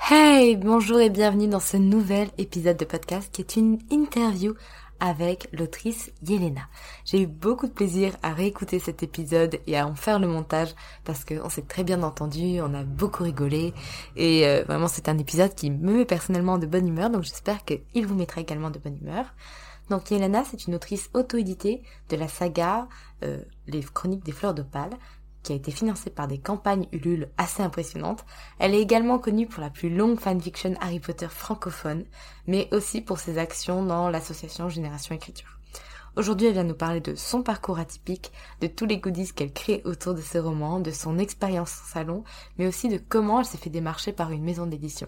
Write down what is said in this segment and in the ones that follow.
Hey, bonjour et bienvenue dans ce nouvel épisode de podcast qui est une interview avec l'autrice Yelena. J'ai eu beaucoup de plaisir à réécouter cet épisode et à en faire le montage parce qu'on s'est très bien entendu, on a beaucoup rigolé et euh, vraiment c'est un épisode qui me met personnellement de bonne humeur donc j'espère qu'il vous mettra également de bonne humeur. Donc Yelena c'est une autrice auto-éditée de la saga euh, Les Chroniques des Fleurs d'Opale qui a été financée par des campagnes Ulule assez impressionnantes. Elle est également connue pour la plus longue fanfiction Harry Potter francophone, mais aussi pour ses actions dans l'association Génération Écriture. Aujourd'hui, elle vient nous parler de son parcours atypique, de tous les goodies qu'elle crée autour de ses romans, de son expérience en salon, mais aussi de comment elle s'est fait démarcher par une maison d'édition.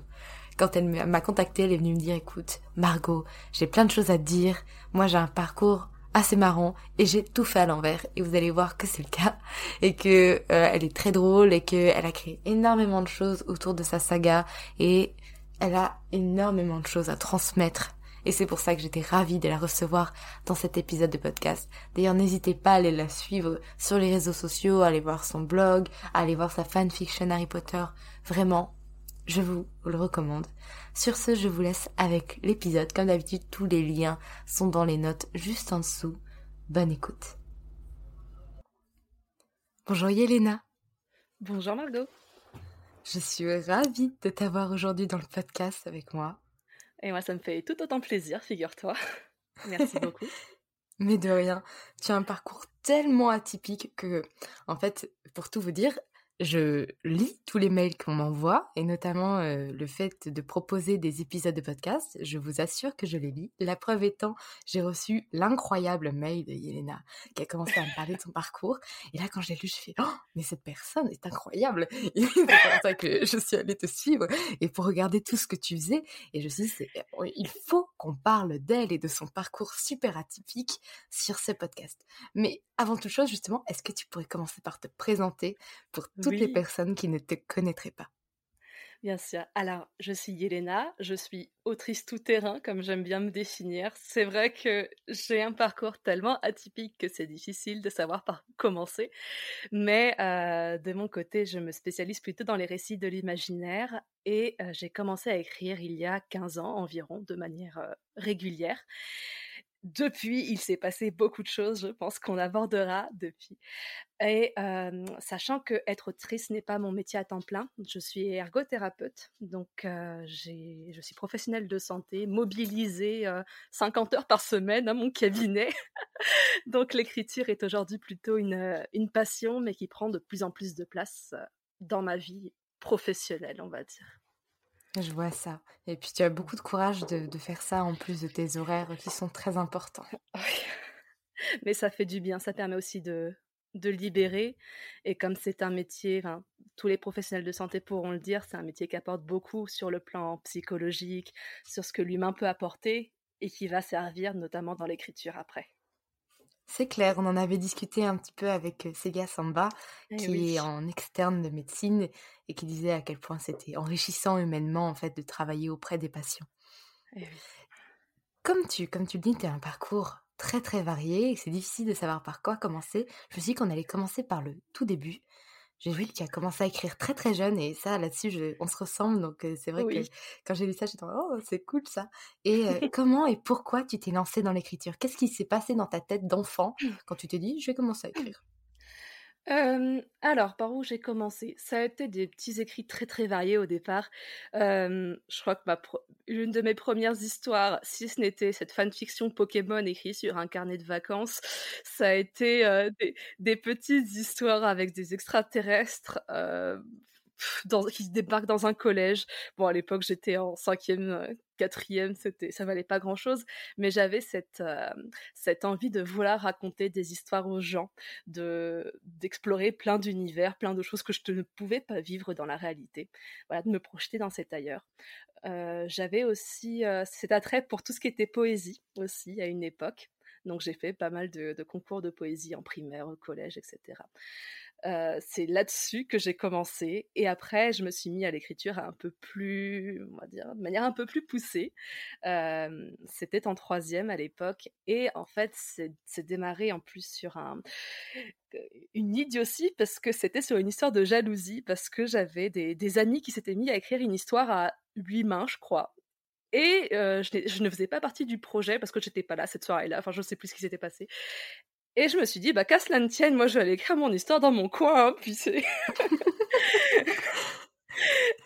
Quand elle m'a contactée, elle est venue me dire, écoute, Margot, j'ai plein de choses à te dire, moi j'ai un parcours assez marrant et j'ai tout fait à l'envers et vous allez voir que c'est le cas et que euh, elle est très drôle et qu'elle a créé énormément de choses autour de sa saga et elle a énormément de choses à transmettre et c'est pour ça que j'étais ravie de la recevoir dans cet épisode de podcast. D'ailleurs, n'hésitez pas à aller la suivre sur les réseaux sociaux, à aller voir son blog, à aller voir sa fanfiction Harry Potter. Vraiment, je vous le recommande. Sur ce, je vous laisse avec l'épisode. Comme d'habitude, tous les liens sont dans les notes juste en dessous. Bonne écoute. Bonjour Yelena. Bonjour Margot. Je suis ravie de t'avoir aujourd'hui dans le podcast avec moi. Et moi, ça me fait tout autant plaisir, figure-toi. Merci beaucoup. Mais de rien. Tu as un parcours tellement atypique que, en fait, pour tout vous dire, je lis tous les mails qu'on m'envoie et notamment euh, le fait de proposer des épisodes de podcast. Je vous assure que je les lis. La preuve étant, j'ai reçu l'incroyable mail de Yelena qui a commencé à me parler de son parcours. Et là, quand j'ai lu, je fais oh, mais cette personne est incroyable. C'est pour ça que je suis allée te suivre et pour regarder tout ce que tu faisais. Et je me suis dit, il faut qu'on parle d'elle et de son parcours super atypique sur ce podcast. Mais avant toute chose, justement, est-ce que tu pourrais commencer par te présenter pour toutes les personnes qui ne te connaîtraient pas Bien sûr. Alors, je suis Yelena, je suis autrice tout-terrain, comme j'aime bien me définir. C'est vrai que j'ai un parcours tellement atypique que c'est difficile de savoir par où commencer. Mais euh, de mon côté, je me spécialise plutôt dans les récits de l'imaginaire et euh, j'ai commencé à écrire il y a 15 ans environ, de manière euh, régulière. Depuis, il s'est passé beaucoup de choses, je pense qu'on abordera depuis. Et sachant que être autrice n'est pas mon métier à temps plein, je suis ergothérapeute, donc je suis professionnelle de santé, mobilisée 50 heures par semaine à mon cabinet. donc l'écriture est aujourd'hui plutôt une, une passion, mais qui prend de plus en plus de place dans ma vie professionnelle, on va dire. Je vois ça. Et puis tu as beaucoup de courage de, faire ça en plus de tes horaires qui sont très importants. Mais ça fait du bien, ça permet aussi de, de libérer. Et comme c'est un métier, tous les professionnels de santé pourront le dire, c'est un métier qui apporte beaucoup sur le plan psychologique, sur ce que l'humain peut apporter et qui va servir notamment dans l'écriture après. C'est clair, on en avait discuté un petit peu avec Sega Samba, Eh qui oui. est en externe de médecine et qui disait à quel point c'était enrichissant humainement en fait de travailler auprès des patients. Eh oui. Comme tu, comme tu le dis, tu as un parcours très très varié et c'est difficile de savoir par quoi commencer. Je me suis dit qu'on allait commencer par le tout début. J'ai vu que tu as commencé à écrire très très jeune et ça là-dessus je- on se ressemble donc euh, c'est vrai que quand j'ai lu ça j'étais oh c'est cool ça. Et euh, comment et pourquoi tu t'es lancé dans l'écriture? Qu'est-ce qui s'est passé dans ta tête d'enfant quand tu t'es dit je vais commencer à écrire Alors, par où j'ai commencé? Ça a été des petits écrits très, très variés au départ. Je crois que l'une de mes premières histoires, si ce n'était cette fanfiction Pokémon écrite sur un carnet de vacances, ça a été, des petites histoires avec des extraterrestres, dans qui débarquent dans un collège. Bon, à l'époque, j'étais en 5e, heu, 4e, c'était ça valait pas grand-chose, mais j'avais cette, hem, cette envie de vouloir raconter des histoires aux gens de d'explorer plein d'univers, plein de choses que je ne pouvais pas vivre dans la réalité. Voilà, de me projeter dans cet ailleurs. Heu, j'avais aussi, cet attrait pour tout ce qui était poésie aussi à une époque. Donc j'ai fait pas mal de de concours de poésie en primaire, au collège et c'est là-dessus que j'ai commencé et après je me suis mis à l'écriture un peu plus, on va dire, de manière un peu plus poussée. C'était en 3e à l'époque et en fait c'est démarré en plus sur un une idiotie parce que c'était sur une histoire de jalousie, parce que j'avais des amis qui s'étaient mis à écrire une histoire à 8 mains, je crois et je je ne faisais pas partie du projet parce que j'étais pas là cette soirée-là, enfin je sais plus ce qui s'était passé et je me suis dit: «Bah, qu'à cela ne tienne, moi je vais aller écrire mon histoire dans mon coin, hein, puis c'est»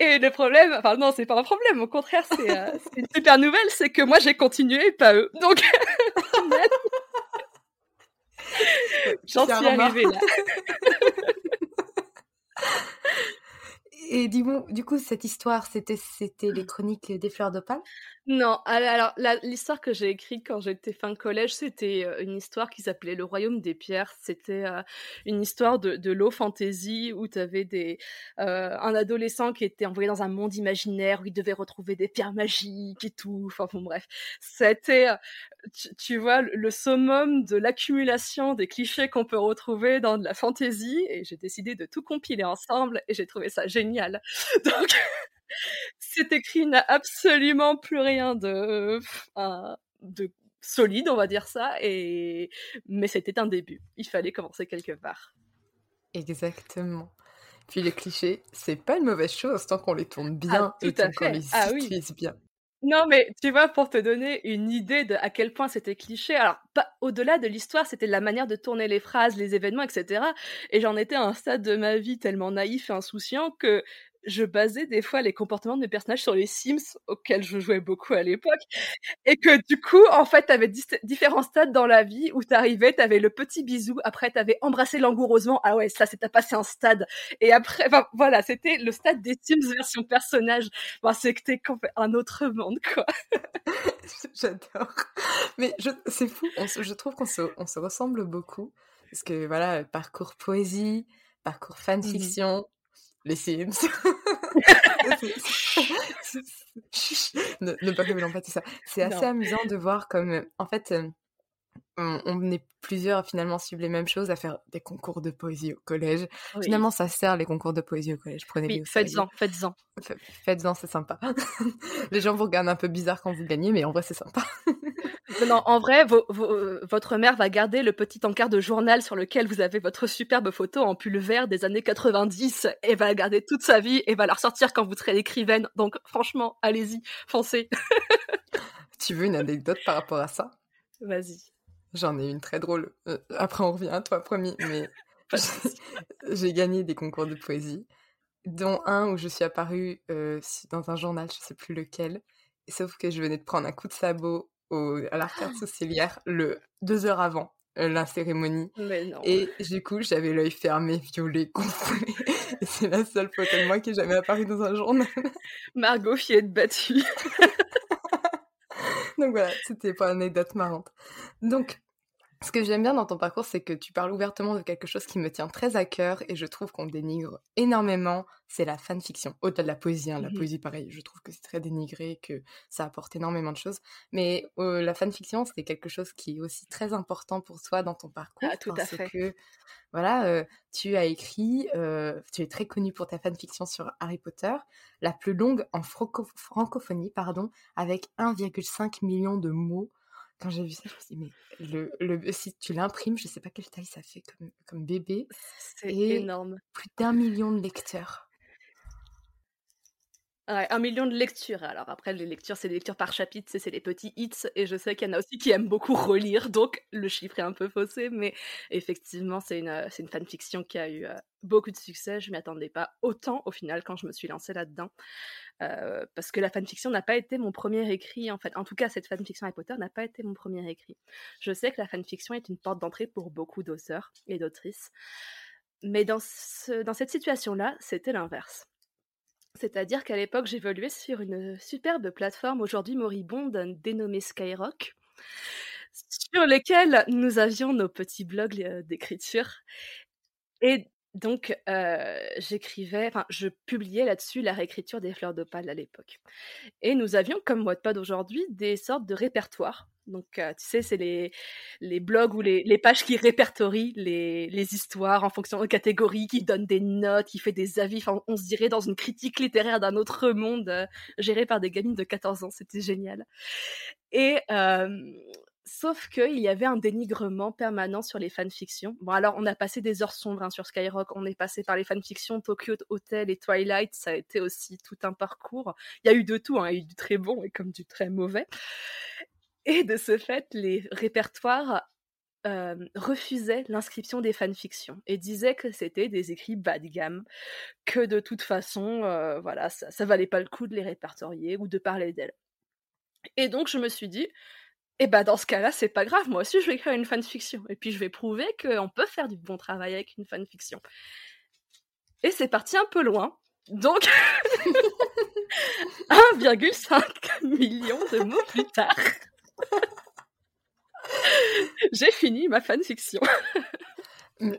et le problème enfin non, c'est pas un problème, au contraire, c'est, c'est une super nouvelle, c'est que moi j'ai continué et pas eux, donc j'en suis arrivée là. Et dis-moi, du coup, cette histoire, c'était c'était les chroniques des fleurs d'opale? Non, al alors l'histoire que j'ai écrite quand j'étais fin collège, c'était, heu, une histoire qui s'appelait Le Royaume des pierres. C'était, heu, une histoire de de low fantasy où tu avais des, heu, un adolescent qui était envoyé dans un monde imaginaire où il devait retrouver des pierres magiques et tout. Enfin bon bref, c'était, tu tu vois le summum de l'accumulation des clichés qu'on peut retrouver dans de la fantasy et j'ai décidé de tout compiler ensemble et j'ai trouvé ça génial. Donc cet écrit n'a absolument plus rien de, solide, on va dire ça, et mais c'était un début. Il fallait commencer quelque part. Exactement. Puis les clichés, c'est pas une mauvaise chose tant qu'on les tourne bien Ah, et tout à tant qu'on les Ah oui. utilise bien. Non, mais tu vois, pour te donner une idée de à quel point c'était cliché, alors pas au-delà de l'histoire, c'était la manière de tourner les phrases, les événements, etc. Et j'en étais à un stade de ma vie tellement naïf et insouciant que je basais des fois les comportements de mes personnages sur les Sims auxquels je jouais beaucoup à l'époque. Et que du coup, en fait, t'avais différents stades dans la vie où t'arrivais, t'avais le petit bisou, après t'avais embrassé langoureusement. Ah ouais, ça, c'est t'as passé un stade. Et après, enfin, voilà, c'était le stade des Sims version personnage. Enfin, c'était un autre monde, quoi. J'adore. Mais c'est fou, on se- je trouve qu'on se, on se ressemble beaucoup. Parce que voilà, parcours poésie, parcours fanfiction, les Sims. Ne, ne pas révéler pas tout ça. C'est assez Non. amusant de voir comme, euh, en fait, euh, on, on est plusieurs finalement suivre les mêmes choses, à faire des concours de poésie au collège. Oui. Finalement, ça sert les concours de poésie au collège. Prenez-les oui, faites-en, faites-en. Fa- Faites-en, c'est sympa. les gens vous regardent un peu bizarre quand vous gagnez, mais en vrai, c'est sympa. Non, en vrai, vos- vos- votre mère va garder le petit encart de journal sur lequel vous avez votre superbe photo en pull vert des années 90 et va la garder toute sa vie et va la ressortir quand vous serez l'écrivaine. Donc, franchement, allez-y, foncez. tu veux une anecdote par rapport à ça? Vas-y. J'en ai une très drôle. Euh, après, on revient à toi, promis. Mais j'ai gagné des concours de poésie, dont un où je suis apparue euh, dans un journal, je sais plus lequel. Sauf que je venais de prendre un coup de sabot au, à l'arcade sourcilière le deux heures avant euh, la cérémonie. Mais non. Et du coup, j'avais l'œil fermé, violet, gonflé. Et c'est la seule photo de moi qui est jamais apparue dans un journal. Margot fillette battue. Donc voilà, c'était pas une anecdote marrante. Donc, Ce que j'aime bien dans ton parcours, c'est que tu parles ouvertement de quelque chose qui me tient très à cœur et je trouve qu'on dénigre énormément, c'est la fanfiction. Au-delà de la poésie, hein, la Mmh poésie pareil, je trouve que c'est très dénigré, que ça apporte énormément de choses. Mais euh, la fanfiction, c'est quelque chose qui est aussi très important pour toi dans ton parcours Ah, tout à parce fait. que voilà, euh, tu as écrit, euh, tu es très connu pour ta fanfiction sur Harry Potter, la plus longue en franco- francophonie, pardon, avec 1,5 million de mots. Quand j'ai vu ça, je me suis dit, mais le, le, si tu l'imprimes, je sais pas quelle taille ça fait comme, comme bébé, C'est énorme. plus d'un million de lecteurs. 1 million de lectures. Alors après, les lectures, c'est des lectures par chapitre, c'est les petits hits, et je sais qu'il y en a aussi qui aiment beaucoup relire, donc le chiffre est un peu faussé, mais effectivement, c'est une, euh, une fanfiction qui a eu euh, beaucoup de succès. Je m'y attendais pas autant au final quand je me suis lancée là-dedans, euh, parce que la fanfiction n'a pas été mon premier écrit, en fait. En tout cas, cette fanfiction Harry Potter n'a pas été mon premier écrit. Je sais que la fanfiction est une porte d'entrée pour beaucoup d'auteurs et d'autrices, mais dans, dans cette situation-là, c'était l'inverse. C'est-à-dire qu'à l'époque, j'évoluais sur une superbe plateforme aujourd'hui moribonde dénommée Skyrock, sur lesquelles nous avions nos petits blogs euh, d'écriture. Et donc, euh, j'écrivais, enfin, je publiais là-dessus la réécriture des fleurs d'opale à l'époque. Et nous avions, comme Wattpad aujourd'hui, des sortes de répertoires. Donc, tu sais, c'est les, les blogs ou les, les pages qui répertorient les, les histoires en fonction de catégories, qui donnent des notes, qui fait des avis. Enfin, on se dirait dans une critique littéraire d'un autre monde, gérée par des gamines de 14 ans. C'était génial. Et sauf qu'il y avait un dénigrement permanent sur les fanfictions. Bon, alors on a passé des heures sombres hein, sur Skyrock. On est passé par les fanfictions Tokyo Hotel et Twilight. Ça a été aussi tout un parcours. Il y a eu de tout. Hein. Il y a eu du très bon et comme du très mauvais. Et de ce fait, les répertoires euh, refusaient l'inscription des fanfictions et disaient que c'était des écrits bas de gamme, que de toute façon, euh, voilà, ça, ça valait pas le coup de les répertorier ou de parler d'elles. Et donc je me suis dit, eh ben dans ce cas-là, c'est pas grave, moi aussi je vais écrire une fanfiction. Et puis je vais prouver qu'on peut faire du bon travail avec une fanfiction. Et c'est parti un peu loin. Donc 1,5 million de mots plus tard. J'ai fini ma fanfiction.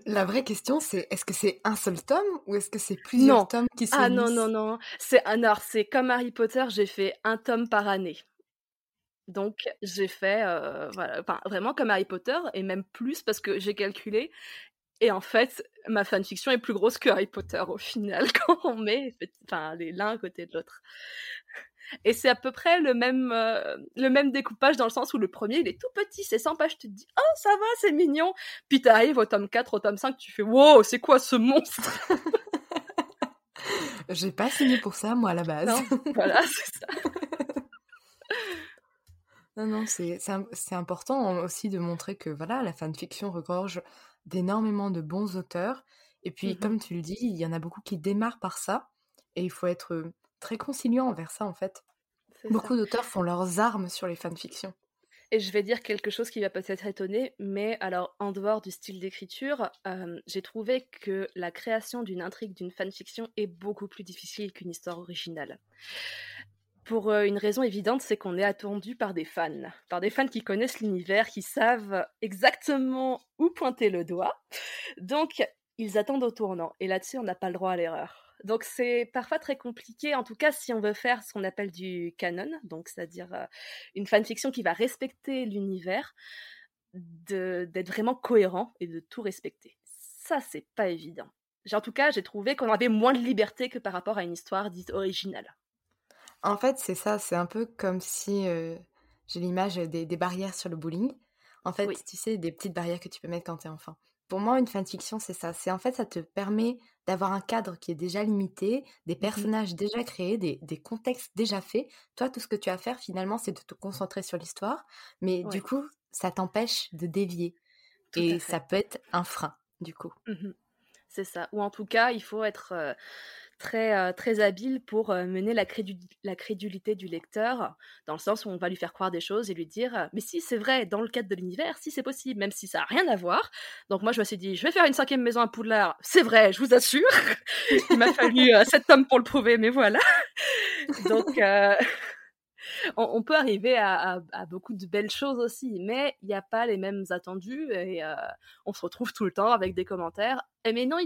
La vraie question, c'est est-ce que c'est un seul tome ou est-ce que c'est plusieurs Non. tomes qui se Ah non, non, non. C'est alors, c'est comme Harry Potter, j'ai fait un tome par année. Donc, j'ai fait, euh, voilà, vraiment comme Harry Potter, et même plus parce que j'ai calculé. Et en fait, ma fanfiction est plus grosse que Harry Potter au final, quand on met enfin, les l'un à côté de l'autre. Et c'est à peu près le même, euh, le même découpage dans le sens où le premier, il est tout petit, c'est 100 pages, tu te dis, oh, ça va, c'est mignon. Puis t'arrives au tome 4, au tome 5, tu fais, wow, c'est quoi ce monstre? J'ai pas signé pour ça, moi, à la base. Non, voilà, c'est ça. Non, non, c'est c'est im- c'est important aussi de montrer que voilà, la fanfiction regorge d'énormément de bons auteurs. Et puis, Mhm. comme tu le dis, il y en a beaucoup qui démarrent par ça. Et il faut être très conciliant envers ça, en fait. Beaucoup d'auteurs font leurs armes sur les fanfictions. Et je vais dire quelque chose qui va peut-être étonner, mais alors en dehors du style d'écriture, euh, j'ai trouvé que la création d'une intrigue d'une fanfiction est beaucoup plus difficile qu'une histoire originale. Pour euh, une raison évidente, c'est qu'on est attendu par des fans, par des fans qui connaissent l'univers, qui savent exactement où pointer le doigt. Donc, ils attendent au tournant. Et là-dessus, on n'a pas le droit à l'erreur. Donc, c'est parfois très compliqué, en tout cas si on veut faire ce qu'on appelle du canon, donc c'est-à-dire euh, une fanfiction qui va respecter l'univers, d'être vraiment cohérent et de tout respecter. Ça, c'est pas évident. En tout cas, j'ai trouvé qu'on avait moins de liberté que par rapport à une histoire dite originale. En fait, c'est ça, c'est un peu comme si euh, j'ai l'image des, des barrières sur le bowling. En fait, Oui. tu sais, des petites barrières que tu peux mettre quand t'es enfant. Pour moi, une fanfiction, c'est ça. C'est en fait, ça te permet d'avoir un cadre qui est déjà limité, des personnages déjà créés, des, des contextes déjà faits. Toi, tout ce que tu as à faire, finalement, c'est de te concentrer sur l'histoire. Mais Ouais. du coup, ça t'empêche de dévier. Tout Et ça peut être un frein, du coup. Mhm. C'est ça. Ou en tout cas, il faut être euh, très, euh, très habile pour euh, mener la, la crédulité du lecteur, dans le sens où on va lui faire croire des choses et lui dire euh, Mais si, c'est vrai, dans le cadre de l'univers, si c'est possible, même si ça n'a rien à voir. Donc moi, je me suis dit Je vais faire une cinquième maison à Poudlard. C'est vrai, je vous assure. Il m'a fallu sept tomes pour le prouver, mais voilà. Donc. on, peut arriver à, beaucoup de belles choses aussi, mais il n'y a pas les mêmes attendus et euh, on se retrouve tout le temps avec des commentaires. Eh, mais non,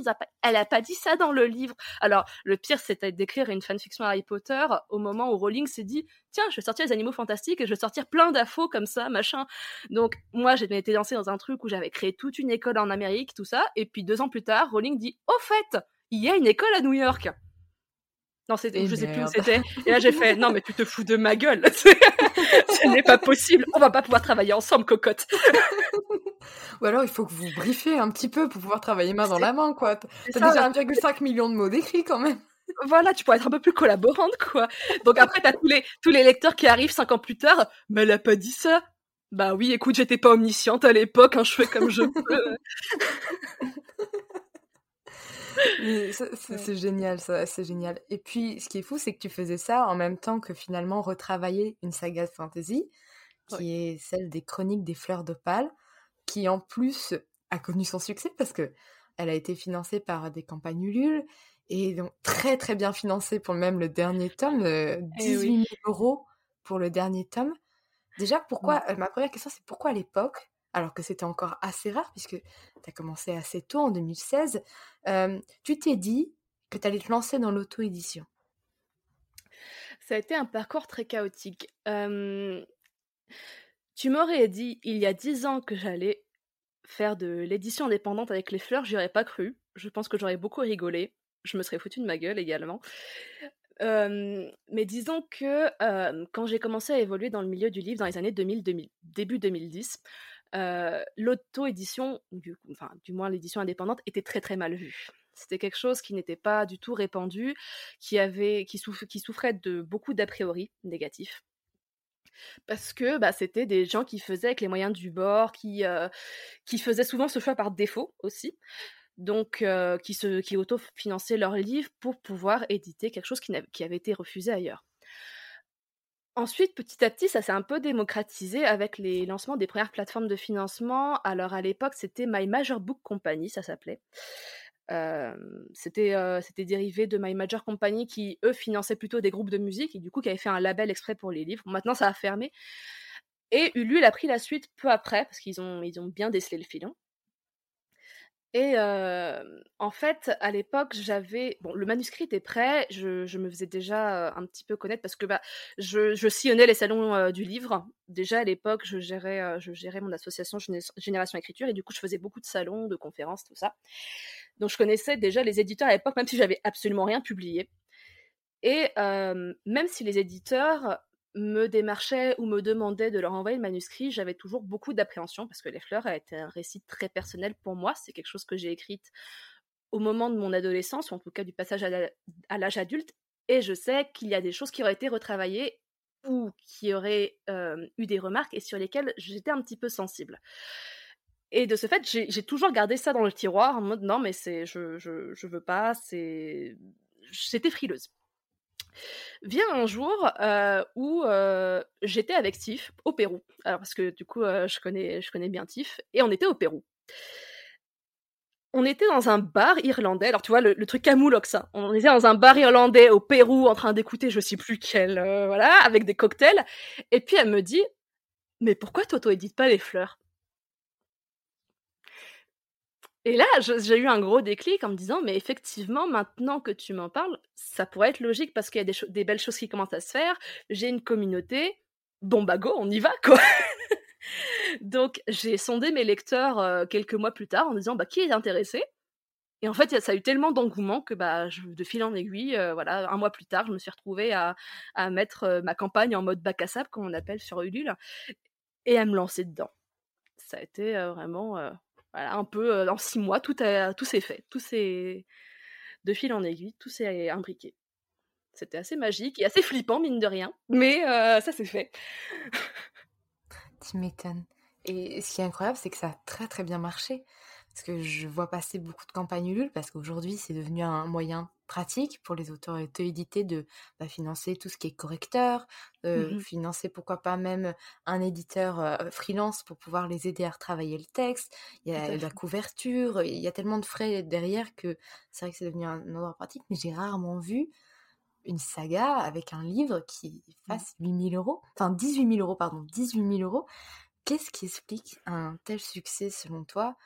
elle a pas dit ça dans le livre. Alors, le pire, c'était d'écrire une fanfiction Harry Potter au moment où Rowling s'est dit Tiens, je vais sortir les animaux fantastiques et je vais sortir plein d'infos comme ça, machin. Donc, moi, j'ai été lancée dans un truc où j'avais créé toute une école en Amérique, tout ça. Et puis, deux ans plus tard, Rowling dit Au fait, il y a une école à New York. Non, c'était, je sais plus où c'était. Et là, j'ai fait, non, mais tu te fous de ma gueule. Ce n'est pas possible. On va pas pouvoir travailler ensemble, cocotte. Ou alors, il faut que vous briefez un petit peu pour pouvoir travailler main dans la main, quoi. T'as déjà 1,5 million de mots d'écrits, quand même. Voilà, tu pourrais être un peu plus collaborante, quoi. Donc après, t'as tous les, tous les lecteurs qui arrivent cinq ans plus tard. Mais elle a pas dit ça. Bah oui, écoute, j'étais pas omnisciente à l'époque, hein, je fais comme je peux. c'est génial, ça, c'est génial. Et puis, ce qui est fou, c'est que tu faisais ça en même temps que finalement retravailler une saga de fantasy, qui est celle des Chroniques des Fleurs d'Opale, qui en plus a connu son succès parce que elle a été financée par des campagnes Ulule et donc très très bien financée pour même le dernier tome, 18 000 euros pour le dernier tome. Déjà, pourquoi, euh, ma première question, c'est pourquoi à l'époque, alors que c'était encore assez rare, puisque tu as commencé assez tôt, en 2016, tu t'es dit que tu allais te lancer dans l'auto-édition Ça a été un parcours très chaotique. tu m'aurais dit il y a dix ans que j'allais faire de l'édition indépendante avec les fleurs, j'y aurais pas cru. Je pense que j'aurais beaucoup rigolé. Je me serais foutu de ma gueule également. mais disons que quand j'ai commencé à évoluer dans le milieu du livre dans les années 2000, 2000 début 2010, l'auto-édition, du, enfin, du moins l'édition indépendante, était très très mal vue. C'était quelque chose qui n'était pas du tout répandu, qui, avait, qui, souffrait de beaucoup d'a priori négatifs. Parce que bah, c'était des gens qui faisaient avec les moyens du bord, qui, qui faisaient souvent ce choix par défaut aussi donc qui, se, qui autofinançaient leurs livres pour pouvoir éditer quelque chose qui, avait été refusé ailleurs. Ensuite, petit à petit, ça s'est un peu démocratisé avec les lancements des premières plateformes de financement. Alors à l'époque, c'était My Major Book Company, ça s'appelait. c'était dérivé de My Major Company qui, eux, finançaient plutôt des groupes de musique et du coup qui avaient fait un label exprès pour les livres. Maintenant, ça a fermé. Et Ulule a pris la suite peu après parce qu'ils ont, bien décelé le filon. Et en fait, à l'époque, j'avais bon, le manuscrit était prêt. Je, me faisais déjà un petit peu connaître parce que bah, je, sillonnais les salons du livre. Déjà à l'époque, je gérais, je gérais mon association Génération Écriture et du coup, je faisais beaucoup de salons, de conférences, tout ça. Donc, je connaissais déjà les éditeurs à l'époque, même si j'avais absolument rien publié. Et même si les éditeurs me démarchaient ou me demandaient de leur envoyer le manuscrit, j'avais toujours beaucoup d'appréhension parce que Les Fleurs a été un récit très personnel pour moi. C'est quelque chose que j'ai écrite au moment de mon adolescence, ou en tout cas du passage à l'âge adulte. Et je sais qu'il y a des choses qui auraient été retravaillées ou qui auraient eu des remarques et sur lesquelles j'étais un petit peu sensible. Et de ce fait, j'ai toujours gardé ça dans le tiroir en mode non, mais c'est je, je, je veux pas, c'est. J'étais frileuse vient un jour où j'étais avec Tiff au Pérou. Alors parce que du coup je connais je connais bien Tiff et on était au Pérou. On était dans un bar irlandais. Alors tu vois le, truc camoulox ça. On était dans un bar irlandais au Pérou en train d'écouter je sais plus quel voilà avec des cocktails. Et puis elle me dit mais pourquoi Toto édite pas les fleurs? Et là, j'ai eu un gros déclic en me disant, mais effectivement, maintenant que tu m'en parles, ça pourrait être logique parce qu'il y a des, belles choses qui commencent à se faire. J'ai une communauté, bon bah on y va quoi. Donc j'ai sondé mes lecteurs euh, quelques mois plus tard en disant, bah qui est intéressé? Et en fait, ça a eu tellement d'engouement que bah, de fil en aiguille, euh, voilà, un mois plus tard, je me suis retrouvée à, mettre euh, ma campagne en mode bac à sable, comme on appelle sur Ulule, et à me lancer dedans. Ça a été vraiment voilà, un peu en six mois, tout, tout s'est fait, tout s'est de fil en aiguille, tout s'est imbriqué. C'était assez magique et assez flippant, mine de rien, mais ça s'est fait. tu m'étonnes. Et ce qui est incroyable, c'est que ça a très très bien marché. Parce que je vois passer beaucoup de campagnes Ulule, parce qu'aujourd'hui, c'est devenu un moyen pratique pour les auteurs auto-édités de bah, financer tout ce qui est correcteur, mmh financer pourquoi pas même un éditeur freelance pour pouvoir les aider à retravailler le texte. Il y a la couverture, il y a tellement de frais derrière que c'est vrai que c'est devenu un endroit pratique, mais j'ai rarement vu une saga avec un livre qui fasse 8000 euros, enfin 18 000 euros, pardon, 18 000 euros. Qu'est-ce qui explique un tel succès selon toi?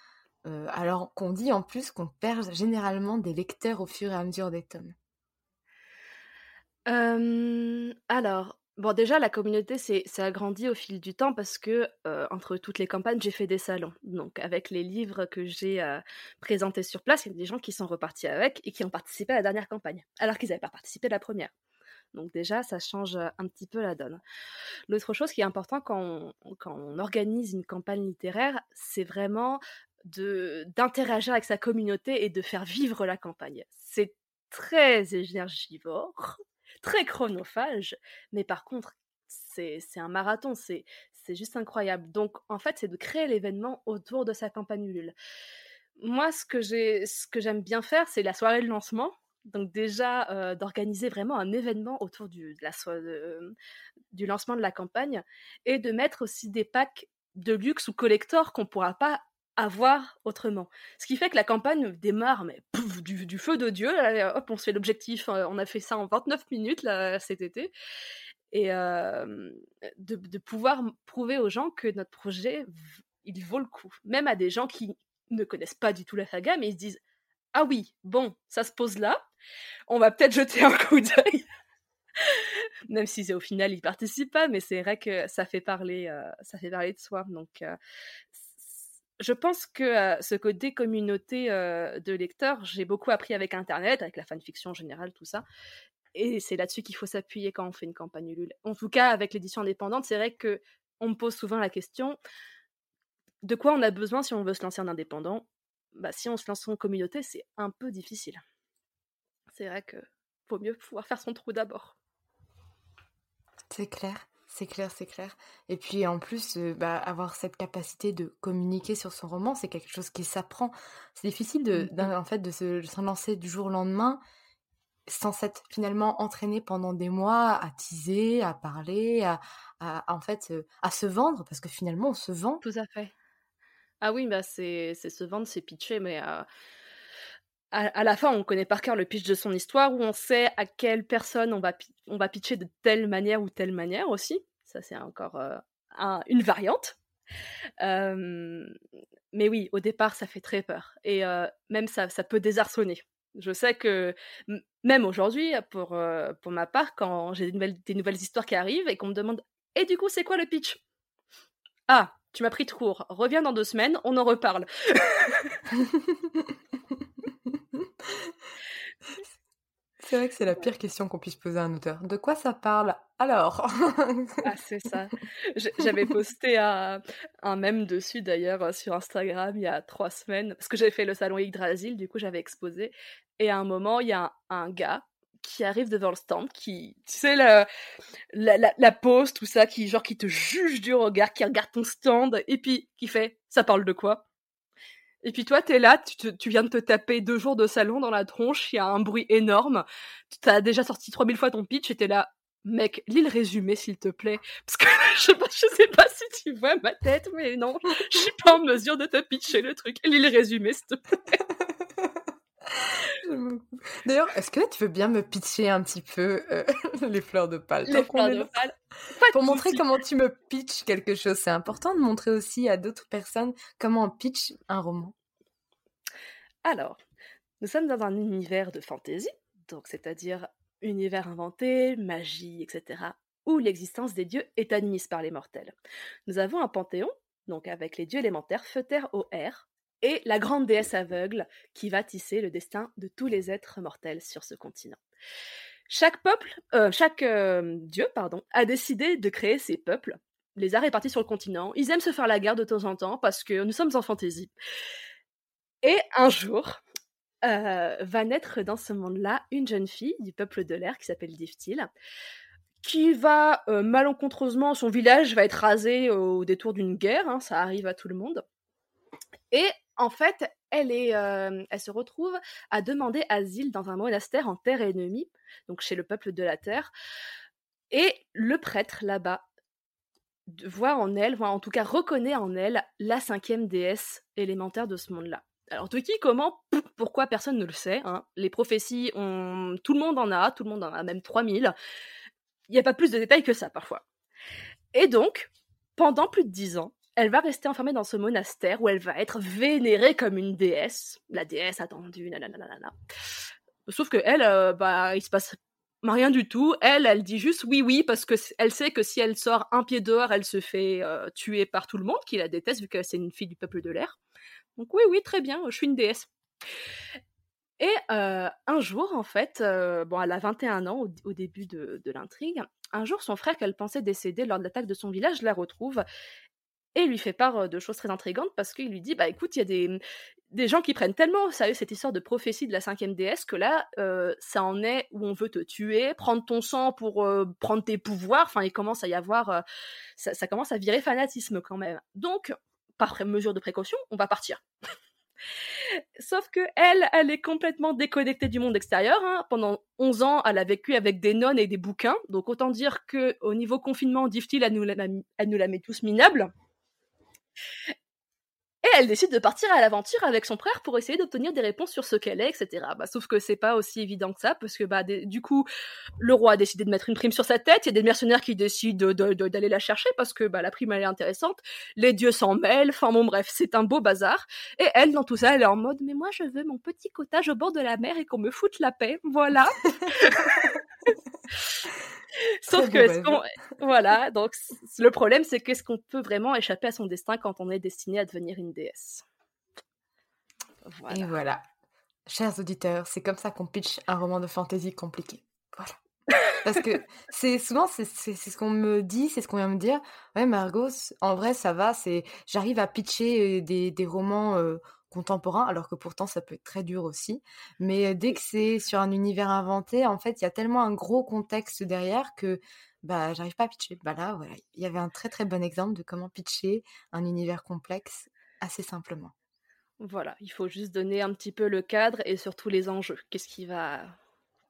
Alors qu'on dit en plus qu'on perd généralement des lecteurs au fur et à mesure des tomes alors, Bon, déjà, la communauté s'est agrandie au fil du temps parce que, entre toutes les campagnes, j'ai fait des salons. Donc, avec les livres que j'ai présentés sur place, il y a des gens qui sont repartis avec et qui ont participé à la dernière campagne, alors qu'ils n'avaient pas participé à la première. Donc déjà, ça change un petit peu la donne. L'autre chose qui est important quand on, organise une campagne littéraire, c'est vraiment d'interagir avec sa communauté et de faire vivre la campagne. C'est très énergivore, très chronophage, mais par contre, c'est un marathon, c'est juste incroyable. Donc, en fait, c'est de créer l'événement autour de sa campagne. Moi, ce que j'aime bien faire, c'est la soirée de lancement. Donc déjà, euh, d'organiser vraiment un événement autour du, la, du lancement de la campagne et de mettre aussi des packs de luxe ou collector qu'on ne pourra pas avoir autrement. Ce qui fait que la campagne démarre mais du, feu de Dieu. hop, on se fait l'objectif. Euh, on a fait ça en 29 minutes là, cet été. Et de, pouvoir prouver aux gens que notre projet, il vaut le coup. Même à des gens qui ne connaissent pas du tout la saga, mais ils se disent Ah oui, bon, ça se pose là. On va peut-être jeter un coup d'œil. Même si au final ils participent pas, mais c'est vrai que ça fait parler, euh, ça fait parler de soi. Donc euh, je pense que ce côté communauté de lecteurs, j'ai beaucoup appris avec Internet, avec la fanfiction en général, tout ça. Et c'est là-dessus qu'il faut s'appuyer quand on fait une campagne Ulule. En tout cas, avec l'édition indépendante, c'est vrai que on me pose souvent la question de quoi on a besoin si on veut se lancer en indépendant? Bah, Si on se lance en communauté, c'est un peu difficile. C'est vrai que vaut mieux pouvoir faire son trou d'abord. C'est clair. C'est clair, c'est clair. Et puis en plus, bah, avoir cette capacité de communiquer sur son roman, c'est quelque chose qui s'apprend. C'est difficile de, mmh en fait, de se, lancer du jour au lendemain sans s'être finalement entraîné pendant des mois à teaser, à parler, à, en fait, à se vendre, parce que finalement, on se vend. Tout à fait. Ah oui, bah c'est se vendre, c'est pitcher, mais à, la fin, on connaît par cœur le pitch de son histoire, où on sait à quelle personne on va, on va pitcher de telle manière ou telle manière aussi. Ça, c'est encore euh, une variante. mais oui, au départ, ça fait très peur. Et euh, même ça, ça peut désarçonner. Je sais que même aujourd'hui, pour, euh, pour ma part, quand j'ai des nouvelles, des nouvelles histoires qui arrivent et qu'on me demande Et du coup, c'est quoi le pitch? Ah, tu m'as pris de court. Reviens dans deux semaines, on en reparle. C'est vrai que c'est la pire question qu'on puisse poser à un auteur. De quoi ça parle alors? Ah, c'est ça. J'avais posté un, un mème dessus d'ailleurs euh, sur Instagram il y a trois semaines, parce que j'avais fait le salon Yggdrasil, du coup j'avais exposé. Et à un moment, il y a un, gars qui arrive devant le stand, qui, tu sais, la, la, la, pose, tout ça, qui genre qui te juge du regard, qui regarde ton stand, et puis qui fait « ça parle de quoi ?» Et puis toi, t'es là, tu, viens de te taper deux jours de salon dans la tronche, il y a un bruit énorme, tu as déjà sorti 3000 fois ton pitch et t'es là, mec, lis le résumé s'il te plaît. Parce que je sais, pas, sais pas si tu vois ma tête, mais non, je suis pas en mesure de te pitcher le truc. Lis le résumé s'il te plaît. D'ailleurs, est-ce que là tu veux bien me pitcher un petit peu euh, les fleurs de pâle? Les fleurs de pâle. Pour montrer comment tu me pitches quelque chose, c'est important de montrer aussi à d'autres personnes comment on pitch un roman. Alors, nous sommes dans un univers de fantaisie, donc c'est-à-dire univers inventé, magie, etc., où l'existence des dieux est admise par les mortels. Nous avons un panthéon, donc avec les dieux élémentaires, feu, terre, eau, air, et la grande déesse aveugle qui va tisser le destin de tous les êtres mortels sur ce continent. Chaque peuple, euh, chaque euh, dieu, pardon, a décidé de créer ses peuples, les a répartis sur le continent. Ils aiment se faire la guerre de temps en temps parce que nous sommes en fantaisie. Et un jour, euh, va naître dans ce monde-là une jeune fille du peuple de l'air qui s'appelle Diftil, qui va malencontreusement, son village va être rasé au détour d'une guerre, hein, ça arrive à tout le monde. Et en fait, elle, est, elle se retrouve à demander asile dans un monastère en terre ennemie, donc chez le peuple de la terre. Et le prêtre là-bas voit en elle, voit en tout cas reconnaît en elle la cinquième déesse élémentaire de ce monde-là. Alors de qui, comment, pourquoi, personne ne le sait. Hein. Les prophéties, tout le monde en a, tout le monde en a même 3000. Il n'y a pas plus de détails que ça parfois. Et donc, pendant plus de dix ans, elle va rester enfermée dans ce monastère où elle va être vénérée comme une déesse, la déesse attendue, nanana. Sauf que elle, euh, bah, il se passe rien du tout. Elle, elle dit juste oui, oui, parce que elle sait que si elle sort un pied dehors, elle se fait euh, tuer par tout le monde, qui la déteste vu que c'est une fille du peuple de l'air. Donc oui, oui, très bien, je suis une déesse. Et euh, un jour, en fait, bon, elle a 21 ans au, début de, de l'intrigue. Un jour, son frère qu'elle pensait décéder lors de l'attaque de son village la retrouve et lui fait part de choses très intrigantes parce qu'il lui dit bah écoute il y a des, des gens qui prennent tellement au sérieux cette histoire de prophétie de la cinquième déesse que là ça en est où on veut te tuer prendre ton sang pour prendre tes pouvoirs enfin il commence à y avoir ça, ça, commence à virer fanatisme quand même donc par mesure de précaution on va partir Sauf que elle, elle est complètement déconnectée du monde extérieur. Hein. Pendant 11 ans, elle a vécu avec des nonnes et des bouquins. Donc autant dire que au niveau confinement, Diftil, elle elle nous la met tous minables. Et elle décide de partir à l'aventure avec son frère pour essayer d'obtenir des réponses sur ce qu'elle est, etc. Bah, sauf que c'est pas aussi évident que ça, parce que bah, du coup, le roi a décidé de mettre une prime sur sa tête, il y a des mercenaires qui décident d'aller la chercher parce que bah, la prime elle est intéressante, les dieux s'en mêlent, enfin bon bref, c'est un beau bazar. Et elle, dans tout ça, elle est en mode, mais moi je veux mon petit cottage au bord de la mer et qu'on me foute la paix, voilà. Sauf que, voilà, donc le problème, c'est qu'est-ce qu'on peut vraiment échapper à son destin quand on est destiné à devenir une déesse Et voilà. Chers auditeurs, c'est comme ça qu'on pitch un roman de fantasy compliqué. Voilà. Parce que c'est souvent c'est ce qu'on me dit, c'est ce qu'on vient me dire. Ouais, Margot, en vrai, ça va. C'est j'arrive à pitcher des, des romans contemporain, alors que pourtant ça peut être très dur aussi. Mais dès que c'est sur un univers inventé, en fait, il y a tellement un gros contexte derrière que bah j'arrive pas à pitcher. Bah là, voilà, il y avait un très très bon exemple de comment pitcher un univers complexe assez simplement. Voilà, il faut juste donner un petit peu le cadre et surtout les enjeux. Qu'est-ce qui va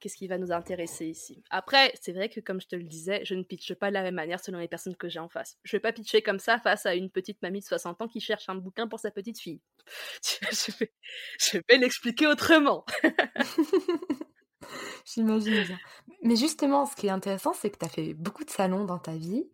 qu'est-ce qui va nous intéresser ici. Après, c'est vrai que comme je te le disais, je ne pitche pas de la même manière selon les personnes que j'ai en face. Je vais pas pitcher comme ça face à une petite mamie de 60 ans qui cherche un bouquin pour sa petite fille. je vais, l'expliquer autrement. J'imagine bien. Mais justement, ce qui est intéressant, c'est que tu as fait beaucoup de salons dans ta vie.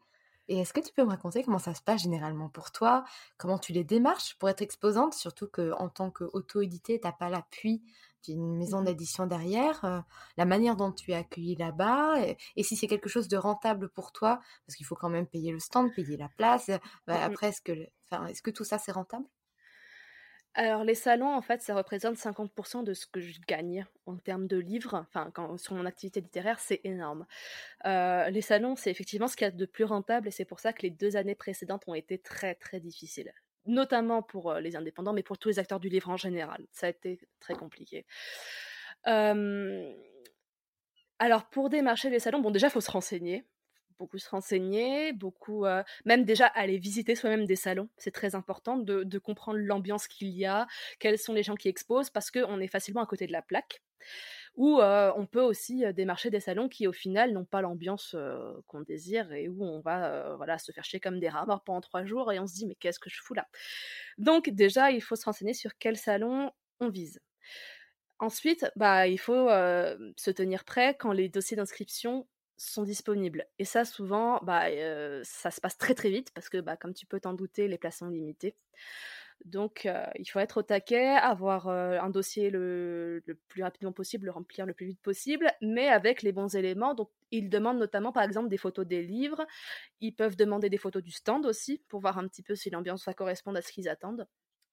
Et est-ce que tu peux me raconter comment ça se passe généralement pour toi? Comment tu les démarches pour être exposante? Surtout qu'en tant qu'auto-édité, tu n'as pas l'appui d'une maison mmh d'édition derrière, euh, la manière dont tu es accueilli là-bas, et, si c'est quelque chose de rentable pour toi, parce qu'il faut quand même payer le stand, payer la place, euh, bah, mmh après, est-ce que, tout ça c'est rentable? Alors les salons, en fait, ça représente 50% de ce que je gagne en termes de livres. Enfin, quand, sur mon activité littéraire, c'est énorme. Euh, les salons, c'est effectivement ce qu'il y a de plus rentable et c'est pour ça que les deux années précédentes ont été très très difficiles notamment pour les indépendants, mais pour tous les acteurs du livre en général. Ça a été très compliqué. alors, pour démarcher les salons, bon, déjà, il faut se renseigner. Beaucoup se renseigner, beaucoup, même déjà aller visiter soi-même des salons. C'est très important de, de comprendre l'ambiance qu'il y a, quels sont les gens qui exposent, parce qu'on est facilement à côté de la plaque. Ou on peut aussi démarcher des salons qui, au final, n'ont pas l'ambiance qu'on désire et où on va voilà, se faire chier comme des rats morts pendant trois jours et on se dit mais qu'est-ce que je fous là? Donc déjà, il faut se renseigner sur quel salon on vise. Ensuite, bah, il faut se tenir prêt quand les dossiers d'inscription sont disponibles. Et ça, souvent, bah, ça se passe très très vite parce que, bah, comme tu peux t'en douter, les places sont limitées. Donc, il faut être au taquet, avoir un dossier le, plus rapidement possible, le remplir le plus vite possible, mais avec les bons éléments. Donc, ils demandent notamment, par exemple, des photos des livres. Ils peuvent demander des photos du stand aussi, pour voir un petit peu si l'ambiance va correspondre à ce qu'ils attendent.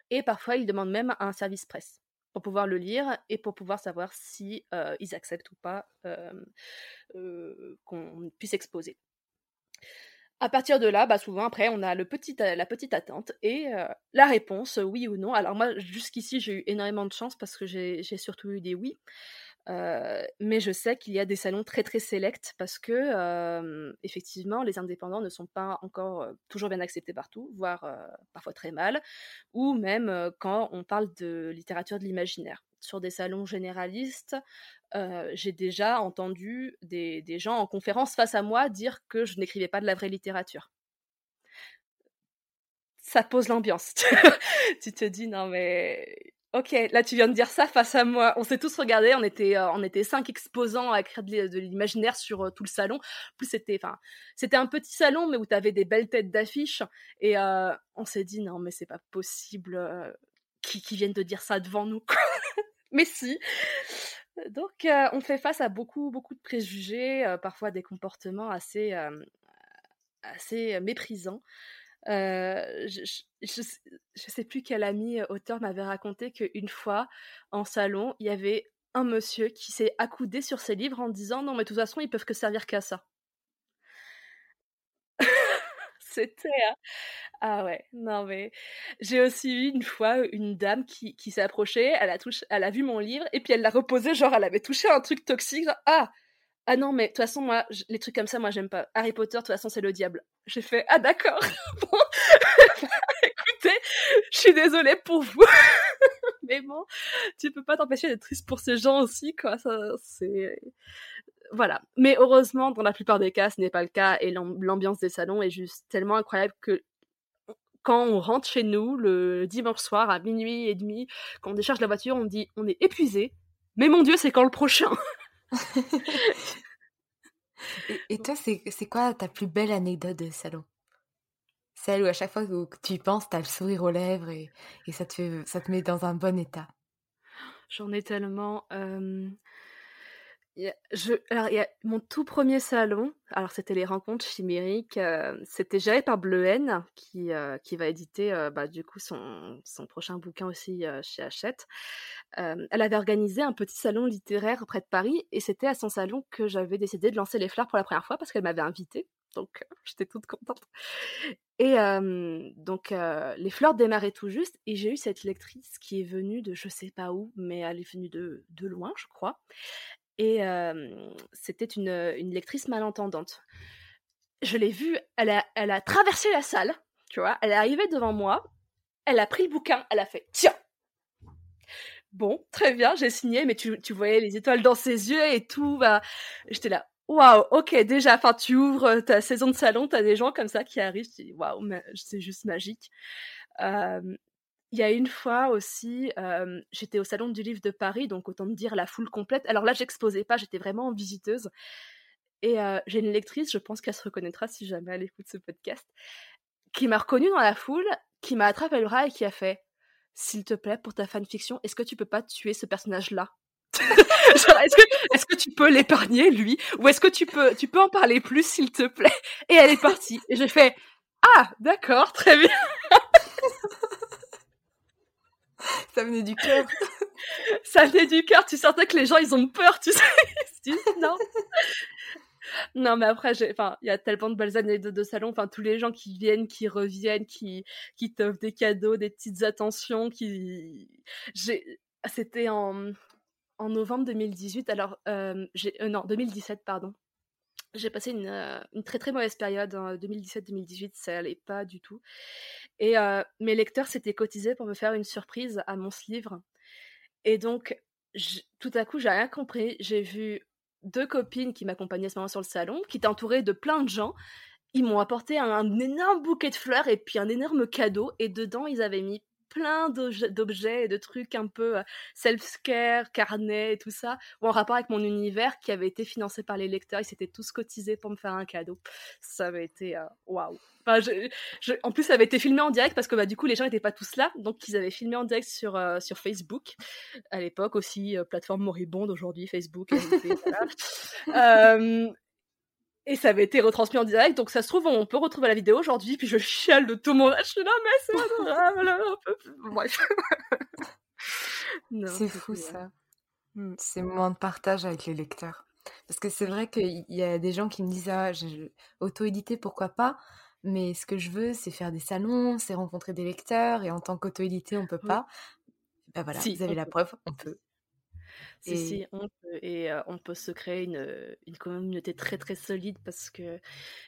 Et parfois, ils demandent même un service presse pour pouvoir le lire et pour pouvoir savoir si ils acceptent ou pas qu'on puisse exposer. À partir de là, bah souvent après, on a la petite attente et la réponse, oui ou non. Alors moi, jusqu'ici, j'ai eu énormément de chance parce que j'ai surtout eu des oui. mais je sais qu'il y a des salons très très sélects parce que effectivement les indépendants ne sont pas encore toujours bien acceptés partout, voire parfois très mal, ou même quand on parle de littérature de l'imaginaire. Sur des salons généralistes, j'ai déjà entendu des, gens en conférence face à moi dire que je n'écrivais pas de la vraie littérature. Ça pose l'ambiance. tu te dis, non mais Ok, là tu viens de dire ça face à moi. On s'est tous regardés, on était, on était cinq exposants à créer de l'imaginaire sur tout le salon. plus c'était, c'était un petit salon, mais où tu avais des belles têtes d'affiches. Et on s'est dit non, mais c'est pas possible qui viennent de dire ça devant nous. mais si. Donc on fait face à beaucoup, beaucoup de préjugés, parfois des comportements assez, assez méprisants. Euh, je, je, sais plus quel ami auteur m'avait raconté qu'une fois, en salon, il y avait un monsieur qui s'est accoudé sur ses livres en disant non mais de toute façon ils peuvent que servir qu'à ça. C'était hein. ah ouais non mais j'ai aussi eu une fois une dame qui, qui s'est approchée, elle a touché, elle a vu mon livre et puis elle l'a reposé genre elle avait touché un truc toxique ah ah non, mais de toute façon, moi, les trucs comme ça, moi, j'aime pas. Harry Potter, de toute façon, c'est le diable. J'ai fait, ah d'accord. bon, écoutez, je suis désolée pour vous. mais bon, tu peux pas t'empêcher d'être triste pour ces gens aussi, quoi. Ça, c'est. Voilà. Mais heureusement, dans la plupart des cas, ce n'est pas le cas et l'ambiance des salons est juste tellement incroyable que quand on rentre chez nous le dimanche soir à minuit et demi, quand on décharge la voiture, on dit on est épuisé, mais mon Dieu, c'est quand le prochain et, toi, c'est quoi ta plus belle anecdote de salon? Celle où à chaque fois que tu y penses, t'as le sourire aux lèvres et, ça, te ça te met dans un bon état. J'en ai tellement alors, mon tout premier salon, alors c'était les rencontres chimériques, euh, c'était géré par Bleuhen, qui, euh, qui va éditer euh, bah, du coup son, son, prochain bouquin aussi chez Hachette. elle avait organisé un petit salon littéraire près de Paris, et c'était à son salon que j'avais décidé de lancer les fleurs pour la première fois parce qu'elle m'avait invitée. Donc j'étais toute contente. Et donc les fleurs démarraient tout juste, et j'ai eu cette lectrice qui est venue de je sais pas où, mais elle est venue de, de loin, je crois. Et c'était une, une, lectrice malentendante. Je l'ai vue, elle a, elle a traversé la salle, tu vois, elle est arrivée devant moi, elle a pris le bouquin, elle a fait Tiens Bon, très bien, j'ai signé, mais tu, tu, voyais les étoiles dans ses yeux et tout. Bah, J'étais là, waouh, ok, déjà, enfin, tu ouvres ta saison de salon, t'as des gens comme ça qui arrivent, tu dis waouh, c'est juste magique. Il y a une fois aussi, j'étais au Salon du Livre de Paris, donc autant me dire la foule complète. Alors là, j'exposais pas, j'étais vraiment en visiteuse. Et j'ai une lectrice, je pense qu'elle se reconnaîtra si jamais elle écoute ce podcast, qui m'a reconnue dans la foule, qui m'a attrapé le bras et qui a fait S'il te plaît, pour ta fanfiction, est-ce que tu peux pas tuer ce personnage-là? Est-ce que, est que, tu peux l'épargner, lui? Ou est-ce que tu peux, tu peux en parler plus, s'il te plaît? Et elle est partie. Et j'ai fait Ah, d'accord, très bien ça venait du cœur. ça venait du cœur. Tu sentais que les gens, ils ont peur, tu sais. non. Non, mais après, enfin, il y a tellement de belles années de, salon. Enfin, tous les gens qui viennent, qui reviennent, qui, qui t'offrent des cadeaux, des petites attentions, qui, j'ai, c'était en, en novembre 2018. Alors, euh, j'ai, euh, non, 2017, pardon. J'ai passé une, euh, une, très très mauvaise période en 2017-2018, ça allait pas du tout. Et euh, mes lecteurs s'étaient cotisés pour me faire une surprise à mon livre. Et donc, tout à coup, j'ai rien compris. J'ai vu deux copines qui m'accompagnaient à ce moment sur le salon, qui étaient entourées de plein de gens. Ils m'ont apporté un énorme bouquet de fleurs et puis un énorme cadeau. Et dedans, ils avaient mis plein d'objets et de trucs un peu euh, self-care, carnet et tout ça, ou en rapport avec mon univers qui avait été financé par les lecteurs. Ils s'étaient tous cotisés pour me faire un cadeau. Ça avait été euh, waouh. Enfin, en plus, ça avait été filmé en direct parce que bah, du coup, les gens n'étaient pas tous là. Donc, ils avaient filmé en direct sur, euh, sur Facebook. À l'époque aussi, plateforme moribonde, aujourd'hui, Facebook. euh, et ça avait été retransmis en direct, donc ça se trouve, on peut retrouver la vidéo aujourd'hui, puis je chiale de tout mon âge. Je suis là, mais c'est adorable, un peu Bref. c'est fou ça. Hmm, ces moments de partage avec les lecteurs. Parce que c'est vrai qu'il y a des gens qui me disent Ah, auto-éditer, pourquoi pas? Mais ce que je veux, c'est faire des salons, c'est rencontrer des lecteurs, et en tant qu'auto-édité, on peut pas. Ben voilà, vous avez la preuve, on peut. Si, et... si, on peut, et on peut se créer une, une, communauté très très solide parce que,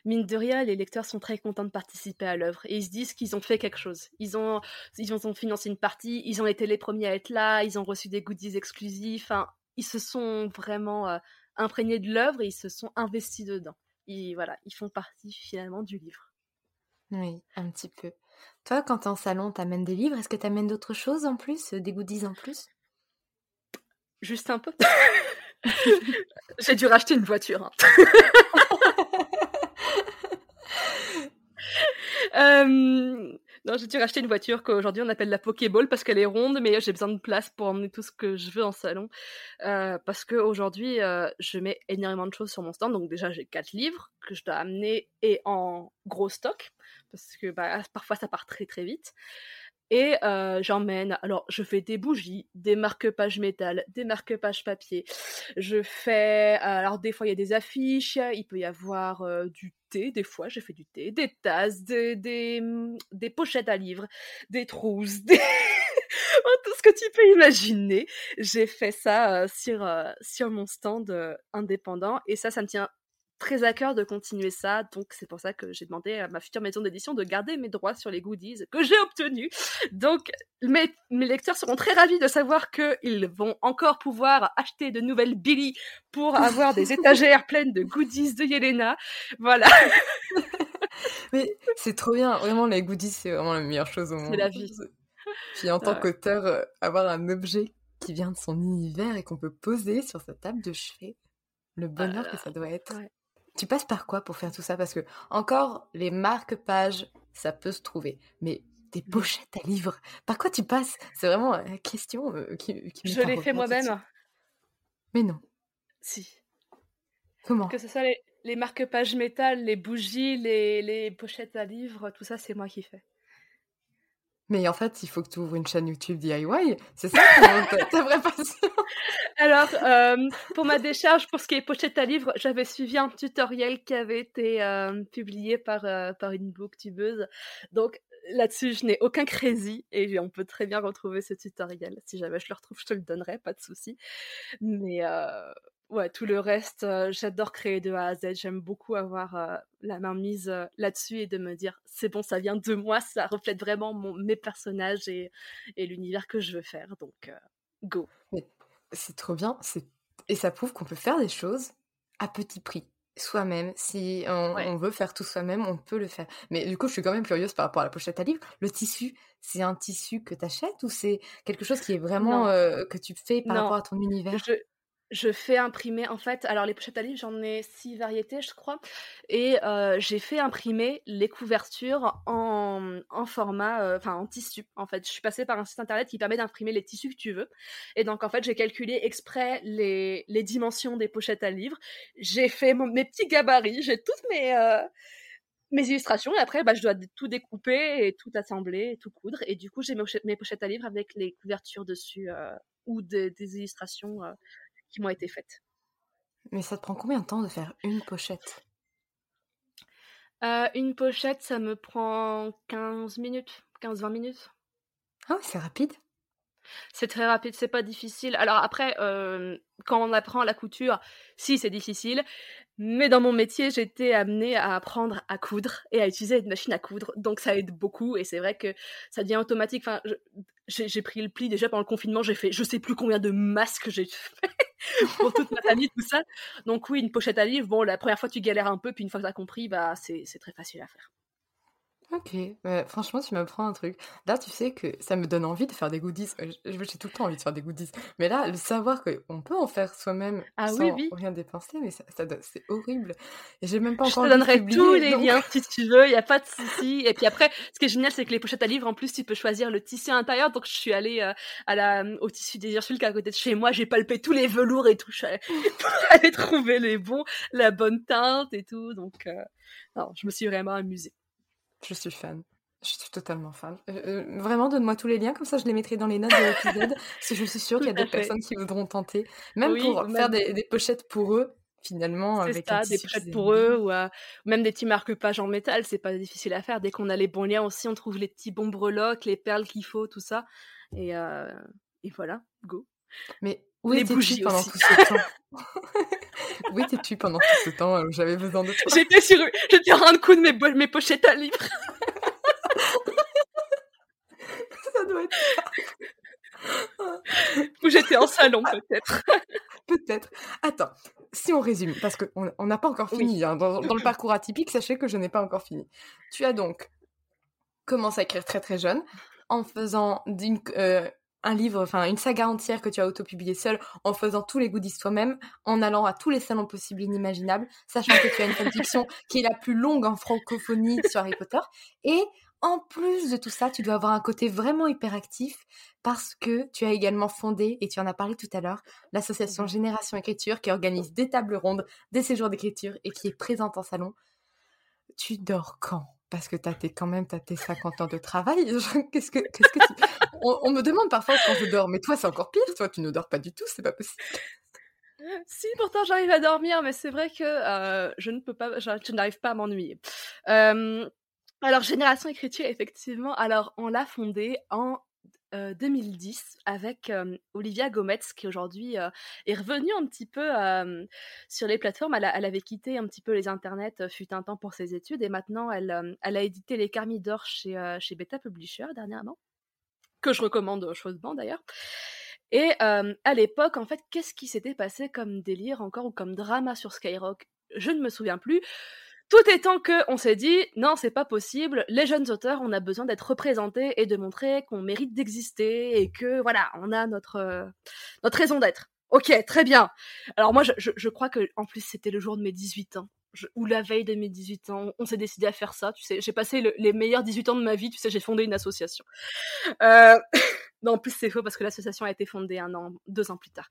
mine de rien, les lecteurs sont très contents de participer à l'œuvre et ils se disent qu'ils ont fait quelque chose. Ils ont, ils ont financé une partie, ils ont été les premiers à être là, ils ont reçu des goodies exclusifs, enfin, ils se sont vraiment imprégnés de l'œuvre et ils se sont investis dedans. Et voilà, ils font partie finalement du livre. Oui, un petit peu. Toi, quand t'es en salon, t'amènes des livres. Est-ce que t'amènes d'autres choses en plus, des goodies en plus? Juste un peu. J'ai dû racheter une voiture. Hein. Euh, non, j'ai dû racheter une voiture qu'aujourd'hui on appelle la Pokéball parce qu'elle est ronde, mais j'ai besoin de place pour emmener tout ce que je veux en salon. Euh, parce qu'aujourd'hui, euh, je mets énormément de choses sur mon stand. Donc déjà, j'ai quatre livres que je dois amener et en gros stock parce que bah, parfois ça part très très vite. Et euh, j'emmène, alors je fais des bougies, des marque-pages métal, des marque-pages papier. Je fais, alors des fois il y a des affiches, il peut y avoir euh, du thé, des fois j'ai fait du thé, des tasses, des, des, des pochettes à livres, des trousses, des... tout ce que tu peux imaginer. J'ai fait ça euh, sur, sur mon stand indépendant et ça, ça me tient très à cœur de continuer ça, donc c'est pour ça que j'ai demandé à ma future maison d'édition de garder mes droits sur les goodies que j'ai obtenus. Donc mes, mes, lecteurs seront très ravis de savoir qu'ils vont encore pouvoir acheter de nouvelles Billy pour avoir des étagères pleines de goodies de Yelena. Voilà. Mais c'est trop bien, vraiment les goodies c'est vraiment la meilleure chose au monde. C'est la vie. Puis en tant qu'auteur, euh, avoir un objet qui vient de son univers et qu'on peut poser sur sa table de chevet, le bonheur que ça doit être. Tu passes par quoi pour faire tout ça? Parce que, encore, les marque-pages, ça peut se trouver. Mais des pochettes à livres, par quoi tu passes? C'est vraiment la question euh, qui, qui Je l'ai fait moi-même. Mais non. Si. Comment? Que ce soit les, les marque-pages métal, les bougies, les, les pochettes à livres, tout ça, c'est moi qui fais. Mais en fait, il faut que tu ouvres une chaîne YouTube DIY. C'est ça ta, vraie passion Alors, euh, pour ma décharge, pour ce qui est pochette à livre, j'avais suivi un tutoriel qui avait été euh, publié par, euh, par une booktubeuse. Donc, là-dessus, je n'ai aucun crazy et on peut très bien retrouver ce tutoriel. Si jamais je le retrouve, je te le donnerai, pas de souci. Mais ouais, tout le reste, j'adore créer de A à Z. J'aime beaucoup avoir la main mise là-dessus et de me dire c'est bon, ça vient de moi, ça reflète vraiment mon, mes personnages et, et l'univers que je veux faire. Donc, go. C'est trop bien. Et ça prouve qu'on peut faire des choses à petit prix soi-même. Si on, veut faire tout soi-même, on peut le faire. Mais du coup, je suis quand même curieuse par rapport à la pochette à livre. Le tissu, c'est un tissu que tu achètes ou c'est quelque chose qui est vraiment que tu fais par rapport à ton univers? Je fais imprimer, en fait, alors les pochettes à livres, j'en ai six variétés, je crois, et euh, j'ai fait imprimer les couvertures en, en format, euh, enfin en tissu, en fait. Je suis passée par un site internet qui permet d'imprimer les tissus que tu veux, et donc en fait, j'ai calculé exprès les, les dimensions des pochettes à livres, j'ai fait mes petits gabarits, j'ai toutes mes... Euh, mes illustrations et après bah, je dois tout découper et tout assembler et tout coudre et du coup j'ai mes, pochettes à livres avec les couvertures dessus ou des illustrations qui m'ont été faites. Mais ça te prend combien de temps de faire une pochette? Euh, Une pochette, ça me prend 15 minutes, 15-20 minutes. Ah oui, c'est rapide. C'est très rapide, c'est pas difficile. Alors après, euh, quand on apprend la couture, si c'est difficile, mais dans mon métier, j'étais amenée à apprendre à coudre et à utiliser une machine à coudre, donc ça aide beaucoup et c'est vrai que ça devient automatique. Enfin, j'ai pris le pli déjà pendant le confinement, j'ai fait je sais plus combien de masques j'ai fait pour toute ma famille, tout ça. Donc oui, une pochette à livre, bon, la première fois tu galères un peu, puis une fois que tu as compris, bah c'est très facile à faire. Ok, franchement, tu m'apprends un truc. Là, tu sais que ça me donne envie de faire des goodies. J'ai tout le temps envie de faire des goodies. Mais là, le savoir qu'on peut en faire soi-même ah, sans rien dépenser, mais ça, c'est horrible. Et j'ai même pas encore. Je te donnerai tous les liens si tu veux, il n'y a pas de souci. Et puis après, ce qui est génial, c'est que les pochettes à livres, en plus, tu peux choisir le tissu intérieur. Donc, je suis allée euh, à la, au tissu des Ursules qui est à côté de chez moi. J'ai palpé tous les velours et tout. Je pour aller trouver les bons, la bonne teinte et tout. Donc, euh, non, je me suis vraiment amusée. Je suis fan. Je suis totalement fan. Euh, euh, vraiment, donne-moi tous les liens, comme ça je les mettrai dans les notes de l'épisode. parce que je suis sûre qu'il y a d'autres personnes qui voudront tenter. Même pour faire des, pochettes pour eux, finalement. C'est ça, des pochettes pour eux, ou même des petits marque-pages en métal, c'est pas difficile à faire. Dès qu'on a les bons liens aussi, on trouve les petits bons breloques, les perles qu'il faut, tout ça. Et, euh, et voilà, go. Mais où étais-tu pendant tout ce temps? Où étais-tu pendant tout ce temps où j'avais besoin de toi J'étais sur, j'étais en train de coudre mes, mes pochettes à livres. Ça doit être Ou j'étais en salon peut-être. peut-être. Attends, si on résume, parce qu'on n'a pas encore fini hein, dans, dans, le parcours atypique, sachez que je n'ai pas encore fini. Tu as donc commencé à écrire très très jeune, en faisant d'une, euh, un livre, enfin une saga entière que tu as autopublié seul, en faisant tous les goodies toi-même, en allant à tous les salons possibles et inimaginables, sachant que tu as une fanfiction qui est la plus longue en francophonie sur Harry Potter, et en plus de tout ça, tu dois avoir un côté vraiment hyperactif parce que tu as également fondé, et tu en as parlé tout à l'heure, l'association Génération Écriture qui organise des tables rondes, des séjours d'écriture et qui est présente en salon. Tu dors quand? Parce que t'as tes, quand même tes 50 ans de travail. Qu'est-ce que, tu... on, me demande parfois quand je dors, mais toi c'est encore pire, toi tu ne dors pas du tout, c'est pas possible. Si, pourtant j'arrive à dormir, mais c'est vrai que euh, je ne peux pas, je, n'arrive pas à m'ennuyer. Alors, Génération Écriture, effectivement, alors on l'a fondée en euh, 2010 avec euh, Olivia Gometz, qui aujourd'hui euh, est revenue un petit peu euh, sur les plateformes. Elle, avait quitté un petit peu les internets, euh, fut un temps pour ses études, et maintenant elle, euh, a édité Les Carmines d'Or chez, euh, chez Beta Publisher dernièrement, que je recommande chaudement d'ailleurs. Et euh, à l'époque, en fait, qu'est-ce qui s'était passé comme délire encore ou comme drama sur Skyrock? Je ne me souviens plus. Tout étant que on s'est dit non, c'est pas possible. Les jeunes auteurs, on a besoin d'être représentés et de montrer qu'on mérite d'exister et que voilà, on a notre euh, notre raison d'être. Ok, très bien. Alors moi, je, je, je crois que en plus c'était le jour de mes 18 ans. Ou la veille de mes 18 ans, on s'est décidé à faire ça. Tu sais, j'ai passé le- les meilleurs 18 ans de ma vie. Tu sais, j'ai fondé une association. Euh, non, en plus c'est faux parce que l'association a été fondée un an, deux ans plus tard.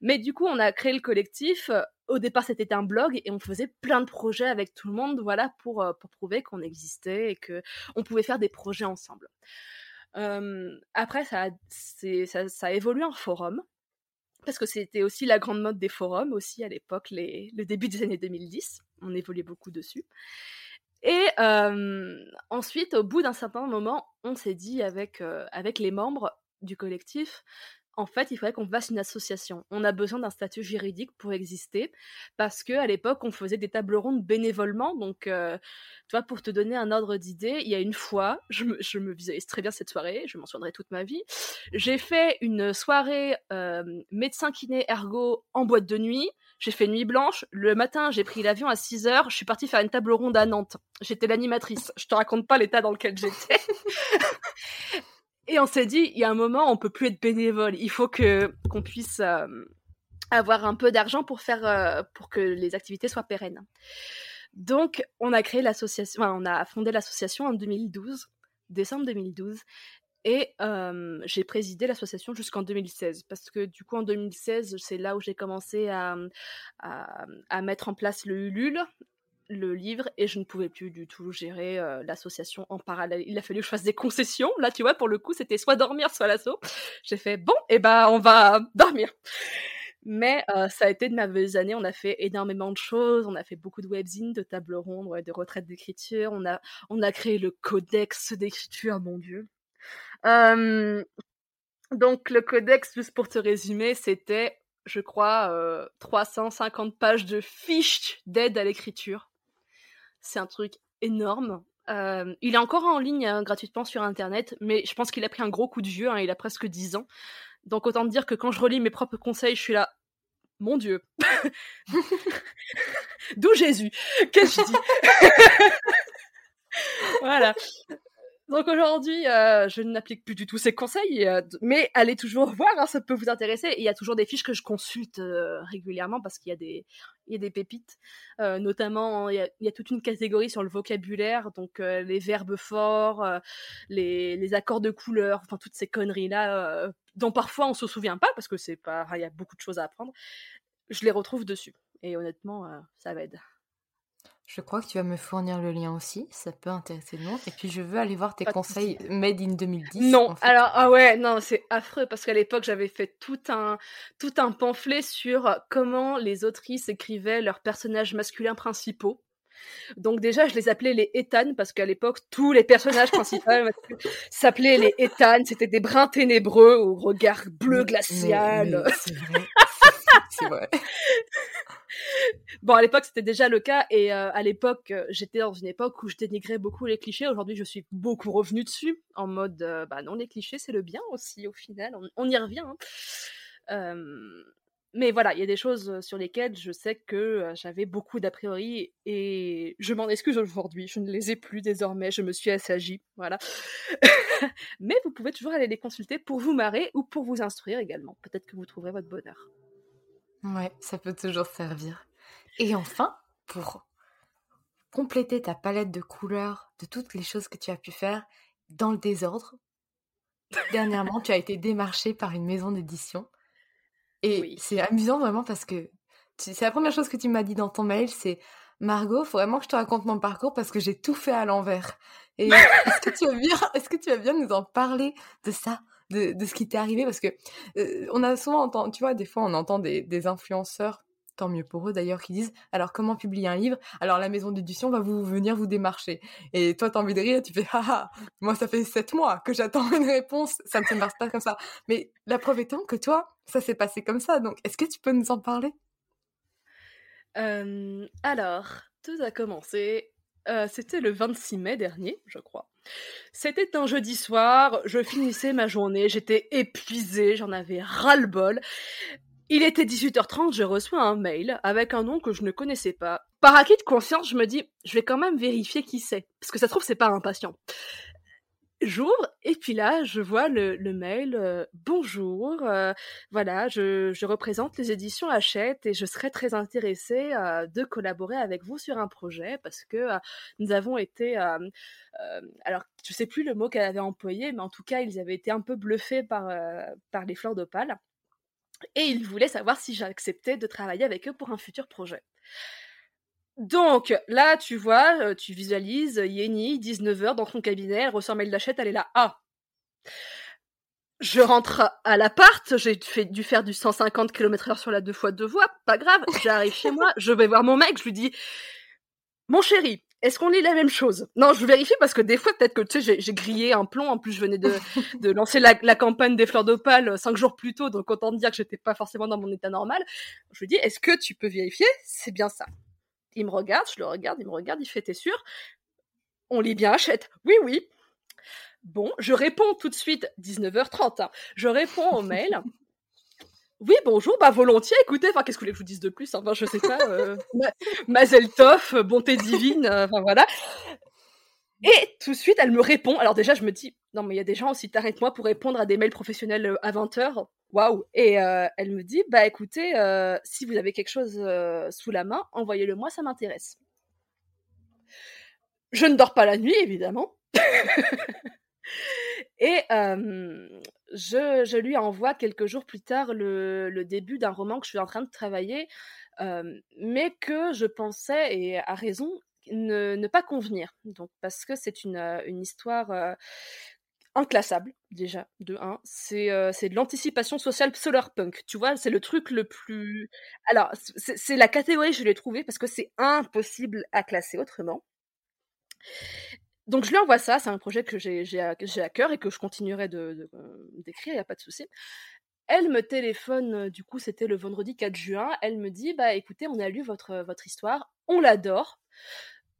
Mais du coup, on a créé le collectif. Au départ, c'était un blog et on faisait plein de projets avec tout le monde, voilà, pour, euh, pour prouver qu'on existait et que on pouvait faire des projets ensemble. Euh, après, ça a, ça, ça a évolué en forum parce que c'était aussi la grande mode des forums aussi à l'époque, le début des années 2010. On évoluait beaucoup dessus. Et ensuite, au bout d'un certain moment, on s'est dit avec, euh, avec les membres du collectif, en fait, il faudrait qu'on fasse une association. On a besoin d'un statut juridique pour exister, parce que à l'époque, on faisait des tables rondes bénévolement. Donc, euh, tu vois, pour te donner un ordre d'idée, il y a une fois, je me, je visualise très bien cette soirée, je m'en souviendrai toute ma vie. J'ai fait une soirée euh, médecin kiné ergo en boîte de nuit. J'ai fait nuit blanche. Le matin, j'ai pris l'avion à 6 heures. Je suis partie faire une table ronde à Nantes. J'étais l'animatrice. Je te raconte pas l'état dans lequel j'étais. Et on s'est dit, il y a un moment, on peut plus être bénévole. Il faut que qu'on puisse euh, avoir un peu d'argent pour faire, euh, pour que les activités soient pérennes. Donc, on a créé l'association, on a fondé l'association en 2012, décembre 2012. Et euh, j'ai présidé l'association jusqu'en 2016, parce que du coup en 2016, c'est là où j'ai commencé à, à, à, mettre en place le Ulule, le livre, et je ne pouvais plus du tout gérer euh, l'association en parallèle. Il a fallu que je fasse des concessions. Là, tu vois, pour le coup, c'était soit dormir, soit l'assaut. J'ai fait, bon, et eh ben on va dormir. Mais euh, ça a été de merveilleuses années. On a fait énormément de choses. On a fait beaucoup de webzines, de tables rondes, ouais, de retraites d'écriture. On a, on a créé le codex d'écriture, mon Dieu. Euh, donc le codex, juste pour te résumer, c'était, je crois, euh, 350 pages de fiches d'aide à l'écriture. C'est un truc énorme. Euh, il est encore en ligne hein, gratuitement sur Internet, mais je pense qu'il a pris un gros coup de vieux. Hein, il a presque 10 ans. Donc autant dire que quand je relis mes propres conseils, je suis là, mon Dieu. D'où Jésus? Qu'est-ce que je dis? Voilà. Donc aujourd'hui, euh, je n'applique plus du tout ces conseils, euh, mais allez toujours voir, hein, ça peut vous intéresser. Il y a toujours des fiches que je consulte euh, régulièrement parce qu'il y a des, y a des pépites. Notamment, il y, a, il y, a, toute une catégorie sur le vocabulaire, donc les verbes forts, les, les, accords de couleur, enfin toutes ces conneries là, euh, dont parfois on se souvient pas parce que c'est pas, il y a beaucoup de choses à apprendre. Je les retrouve dessus. Et honnêtement, ça m'aide. Je crois que tu vas me fournir le lien aussi, ça peut intéresser le monde. Et puis je veux aller voir tes Pas conseils made in 2010. Non, en fait. alors ah ouais, non, c'est affreux parce qu'à l'époque j'avais fait tout un tout un pamphlet sur comment les autrices écrivaient leurs personnages masculins principaux. Donc déjà, je les appelais les Ethan parce qu'à l'époque, tous les personnages principaux s'appelaient les Ethan. C'était des brins ténébreux au regard bleu glacial. C'est vrai. C'est vrai. bon, à l'époque, c'était déjà le cas, et euh, à l'époque, euh, j'étais dans une époque où je dénigrais beaucoup les clichés. Aujourd'hui, je suis beaucoup revenue dessus, en mode, euh, bah non, les clichés, c'est le bien aussi, au final. On, y revient. Hein. mais voilà, il y a des choses sur lesquelles je sais que j'avais beaucoup d'a priori et je m'en excuse aujourd'hui. Je ne les ai plus désormais. Je me suis assagie. Voilà. mais vous pouvez toujours aller les consulter pour vous marrer ou pour vous instruire également. Peut-être que vous trouverez votre bonheur. Ouais, ça peut toujours servir. Et enfin, pour compléter ta palette de couleurs, de toutes les choses que tu as pu faire dans le désordre, dernièrement, tu as été démarché par une maison d'édition. Et c'est amusant vraiment parce que c'est la première chose que tu m'as dit dans ton mail, c'est Margot, faut vraiment que je te raconte mon parcours parce que j'ai tout fait à l'envers. Et est-ce que tu vas bien, est-ce que tu vas bien nous en parler de ça, de, ce qui t'est arrivé parce que euh, on a souvent entendu, tu vois, des fois on entend des, des influenceurs tant mieux pour eux d'ailleurs, qui disent alors comment publier un livre? Alors la maison d'édition va vous venir vous démarcher. Et toi, t'as envie de rire, tu fais haha, moi ça fait sept mois que j'attends une réponse, ça ne se passe pas comme ça. Mais la preuve étant que toi, ça s'est passé comme ça. Donc est-ce que tu peux nous en parler? Alors, tout a commencé. Euh, c'était le 26 mai dernier, je crois. C'était un jeudi soir, je finissais ma journée, j'étais épuisée, j'en avais ras-le-bol. Il était 18h30, je reçois un mail avec un nom que je ne connaissais pas. Par acquis de conscience, je me dis, je vais quand même vérifier qui c'est, parce que ça se trouve, c'est pas un patient. Et puis là, je vois le, mail euh, Bonjour, euh, voilà, je, représente les éditions Hachette et je serais très intéressée euh, de collaborer avec vous sur un projet parce que nous avons été. alors, je sais plus le mot qu'elle avait employé, mais en tout cas, ils avaient été un peu bluffés par, par les fleurs d'opale et ils voulaient savoir si j'acceptais de travailler avec eux pour un futur projet. Donc là, tu vois, euh, tu visualises Yeni, 19h dans son cabinet, elle reçoit mail d'achète, elle est là. Ah Je rentre à l'appart, j'ai dû faire du 150 km/h sur la deux fois deux voies, pas grave, j'arrive chez moi, je vais voir mon mec, je lui dis Mon chéri, est-ce qu'on lit la même chose? Non, je vérifie parce que des fois, peut-être que tu sais, j'ai grillé un plomb. En plus, je venais de, lancer la, la, campagne des fleurs d'opale euh, cinq jours plus tôt, donc autant dire que j'étais pas forcément dans mon état normal. Je lui dis, est-ce que tu peux vérifier? C'est bien ça. Il me regarde, je le regarde, il me regarde, il fait, t'es sûr? On lit bien, achète. Oui, oui. Bon, je réponds tout de suite, 19h30. Hein. Je réponds au mail. Oui, bonjour, bah volontiers, écoutez, enfin, qu'est-ce que vous voulez que je vous dise de plus Enfin, je sais pas, euh, Mazel Tov, bonté divine, euh, enfin voilà. Et tout de suite, elle me répond. Alors déjà, je me dis, non, mais il y a des gens aussi, t'arrêtes-moi pour répondre à des mails professionnels euh, à 20h. Waouh Et euh, elle me dit, bah écoutez, si vous avez quelque chose sous la main, envoyez-le moi, ça m'intéresse. Je ne dors pas la nuit, évidemment. Et je, lui envoie quelques jours plus tard le, début d'un roman que je suis en train de travailler, mais que je pensais, et à raison, ne, pas convenir. Donc, parce que c'est une, une histoire inclassable déjà de 1 c'est c'est de l'anticipation sociale solarpunk tu vois? C'est le truc le plus alors c'est la catégorie je l'ai trouvée parce que c'est impossible à classer autrement. Donc je lui envoie ça, c'est un projet que j'ai à, à, cœur et que je continuerai d'écrire, de, il n'y a pas de souci. Elle me téléphone, du coup c'était le vendredi 4 juin, elle me dit, bah écoutez, on a lu votre, votre histoire, on l'adore,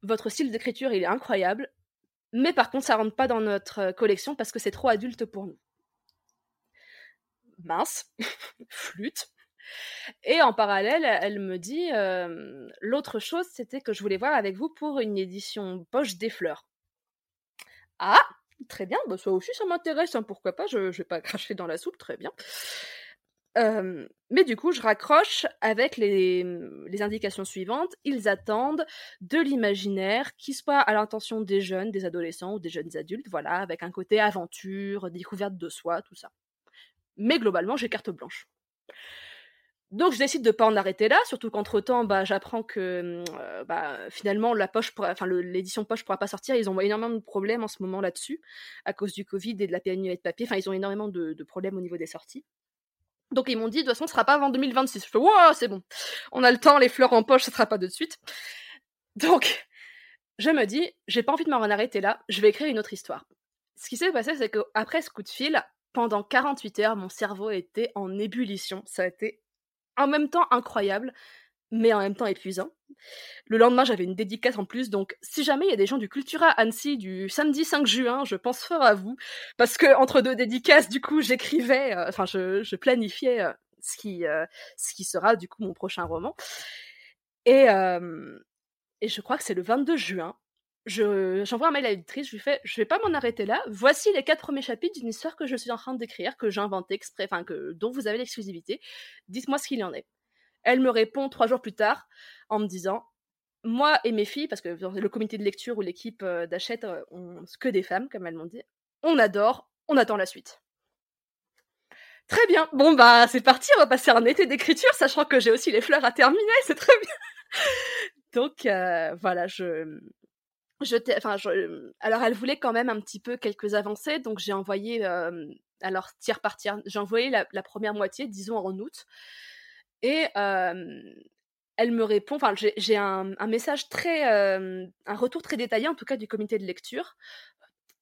votre style d'écriture il est incroyable, mais par contre ça rentre pas dans notre collection parce que c'est trop adulte pour nous. Mince, flûte. Et en parallèle, elle me dit, l'autre chose c'était que je voulais voir avec vous pour une édition poche des fleurs. Ah, très bien, bah, ça aussi ça m'intéresse, hein, pourquoi pas, je, ne vais pas cracher dans la soupe, très bien. Mais du coup, je raccroche avec les, les, indications suivantes. Ils attendent de l'imaginaire qui soit à l'intention des jeunes, des adolescents ou des jeunes adultes, voilà, avec un côté aventure, découverte de soi, tout ça. Mais globalement, j'ai carte blanche. Donc je décide de pas en arrêter là, surtout qu'entre temps, bah, j'apprends que euh, bah, finalement la poche, enfin l'édition poche pourra pas sortir. Ils ont énormément de problèmes en ce moment là-dessus à cause du Covid et de la pénurie de papier. Enfin, ils ont énormément de, problèmes au niveau des sorties. Donc ils m'ont dit de toute façon, ce sera pas avant 2026. Je fais wow, c'est bon, on a le temps, les fleurs en poche, ce sera pas de suite. Donc je me dis, j'ai pas envie de m'en arrêter là, je vais écrire une autre histoire. Ce qui s'est passé, c'est qu'après ce coup de fil, pendant 48 heures, mon cerveau était en ébullition. Ça a été en même temps incroyable, mais en même temps épuisant. Le lendemain, j'avais une dédicace en plus, donc si jamais il y a des gens du Cultura Annecy du samedi 5 juin, je pense fort à vous, parce que entre deux dédicaces, du coup, j'écrivais, euh, enfin, je, planifiais euh, ce qui, ce qui sera du coup mon prochain roman. Et, et je crois que c'est le 22 juin. j'envoie un mail à l'éditrice, je lui fais Je vais pas m'en arrêter là. Voici les quatre premiers chapitres d'une histoire que je suis en train d'écrire, que j'ai inventée exprès, enfin, dont vous avez l'exclusivité. Dites-moi ce qu'il y en est. Elle me répond trois jours plus tard en me disant Moi et mes filles, parce que le comité de lecture ou l'équipe d'achète ont que des femmes, comme elles m'ont dit, on adore, on attend la suite. Très bien. Bon bah c'est parti, on va passer un été d'écriture, sachant que j'ai aussi les fleurs à terminer, c'est très bien. Donc euh, voilà, je, je, alors elle voulait quand même un petit peu quelques avancées, donc j'ai envoyé, euh, alors tiers par tiers, j'ai envoyé la, première moitié, disons en août, et elle me répond, enfin j'ai un, un, message très, un retour très détaillé en tout cas du comité de lecture,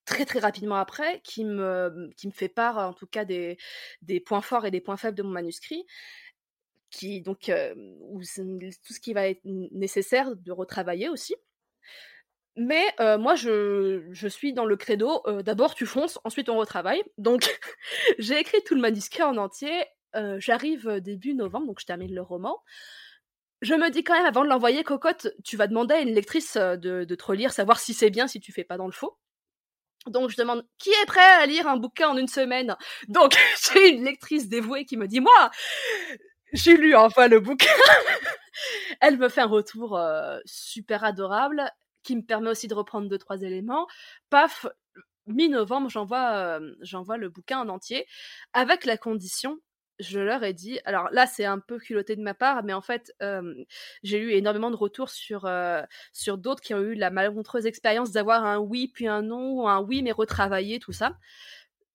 très très rapidement après, qui me, qui me fait part en tout cas des, des points forts et des points faibles de mon manuscrit qui donc tout ce qui va être nécessaire de retravailler aussi. Mais moi, je, je, suis dans le credo, d'abord tu fonces, ensuite on retravaille. Donc j'ai écrit tout le manuscrit en entier. J'arrive début novembre, donc je termine le roman. Je me dis quand même, avant de l'envoyer, Cocotte, tu vas demander à une lectrice de, de te relire, savoir si c'est bien, si tu fais pas dans le faux. Donc je demande qui est prêt à lire un bouquin en une semaine? Donc j'ai une lectrice dévouée qui me dit moi, j'ai lu enfin le bouquin. Elle me fait un retour super adorable qui me permet aussi de reprendre deux trois éléments. Paf, mi-novembre, j'envoie j'envoie le bouquin en entier avec la condition je leur ai dit, alors là c'est un peu culotté de ma part, mais en fait j'ai eu énormément de retours sur, sur d'autres qui ont eu la malencontreuse expérience d'avoir un oui puis un non, ou un oui mais retravaillé, tout ça.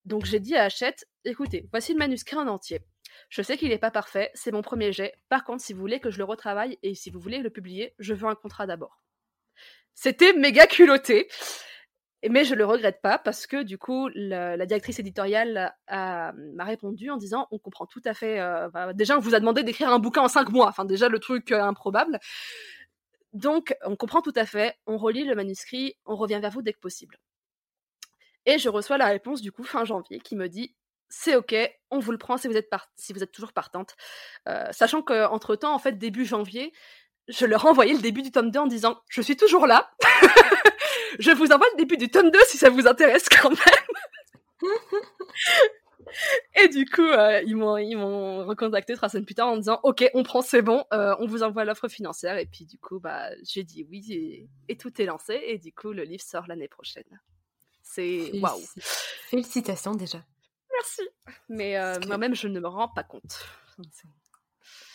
Donc j'ai dit à Hachette, écoutez, voici le manuscrit en entier. Je sais qu'il n'est pas parfait, c'est mon premier jet. Par contre, si vous voulez que je le retravaille et si vous voulez le publier, je veux un contrat d'abord. C'était méga culotté. Mais je le regrette pas parce que du coup, la, directrice éditoriale m'a répondu en disant on comprend tout à fait. Euh, déjà, on vous a demandé d'écrire un bouquin en cinq mois. Enfin, déjà le truc euh, improbable. Donc, on comprend tout à fait. On relit le manuscrit. On revient vers vous dès que possible. Et je reçois la réponse du coup fin janvier qui me dit c'est ok, on vous le prend si vous êtes, si vous êtes toujours partante. Euh, sachant qu'entre temps, en fait, début janvier, je leur ai envoyé le début du tome 2 en disant Je suis toujours là, je vous envoie le début du tome 2 si ça vous intéresse quand même. Et du coup, euh, ils m'ont ils m'ont recontacté trois semaines plus tard en disant OK, on prend, c'est bon, euh, on vous envoie l'offre financière. Et puis du coup, bah j'ai dit oui et, et, tout est lancé. Et du coup, le livre sort l'année prochaine. C'est waouh. Félicitations déjà. Merci. Mais euh, moi-même, je ne me rends pas compte.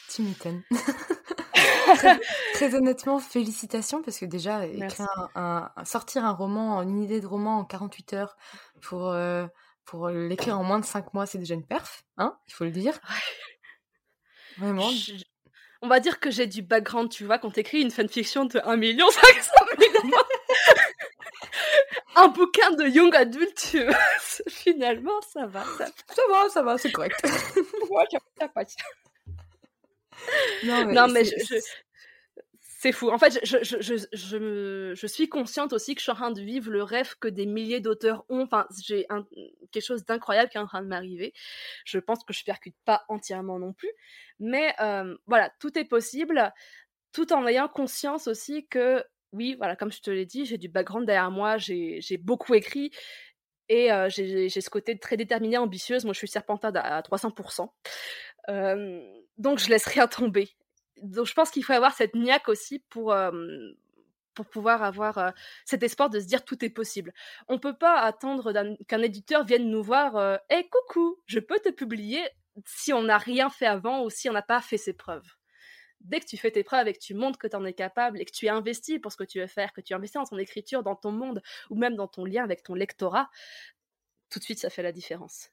Tu m'étonnes. très, honnêtement, félicitations parce que déjà, écrire un, sortir un roman, une idée de roman en 48 heures pour, euh, pour l'écrire en moins de 5 mois, c'est déjà une perf, hein, il faut le dire. Vraiment. On va dire que j'ai du background, tu vois, quand t'écris une fanfiction de 1 million 500 000 un bouquin de young adult, finalement, ça va. Ça, va, ça va, c'est correct. non, mais, c'est fou. En fait, je, je, je, je, je, suis consciente aussi que je suis en train de vivre le rêve que des milliers d'auteurs ont. Enfin, j'ai quelque chose d'incroyable qui est en train de m'arriver. Je pense que je percute pas entièrement non plus. Mais euh, voilà, tout est possible, tout en ayant conscience aussi que oui, voilà, comme je te l'ai dit, j'ai du background derrière moi, j'ai beaucoup écrit et j'ai ce côté très déterminé, ambitieuse. Moi, je suis serpentade à, 300%. Donc, je laisse rien tomber. Donc, je pense qu'il faut avoir cette niaque aussi pour, pour pouvoir avoir cet espoir de se dire tout est possible. On peut pas attendre qu'un éditeur vienne nous voir Hé, hey, coucou, je peux te publier si on n'a rien fait avant ou si on n'a pas fait ses preuves dès que tu fais tes preuves et que tu montres que tu en es capable et que tu es investi pour ce que tu veux faire, que tu investis dans ton écriture, dans ton monde ou même dans ton lien avec ton lectorat, tout de suite ça fait la différence.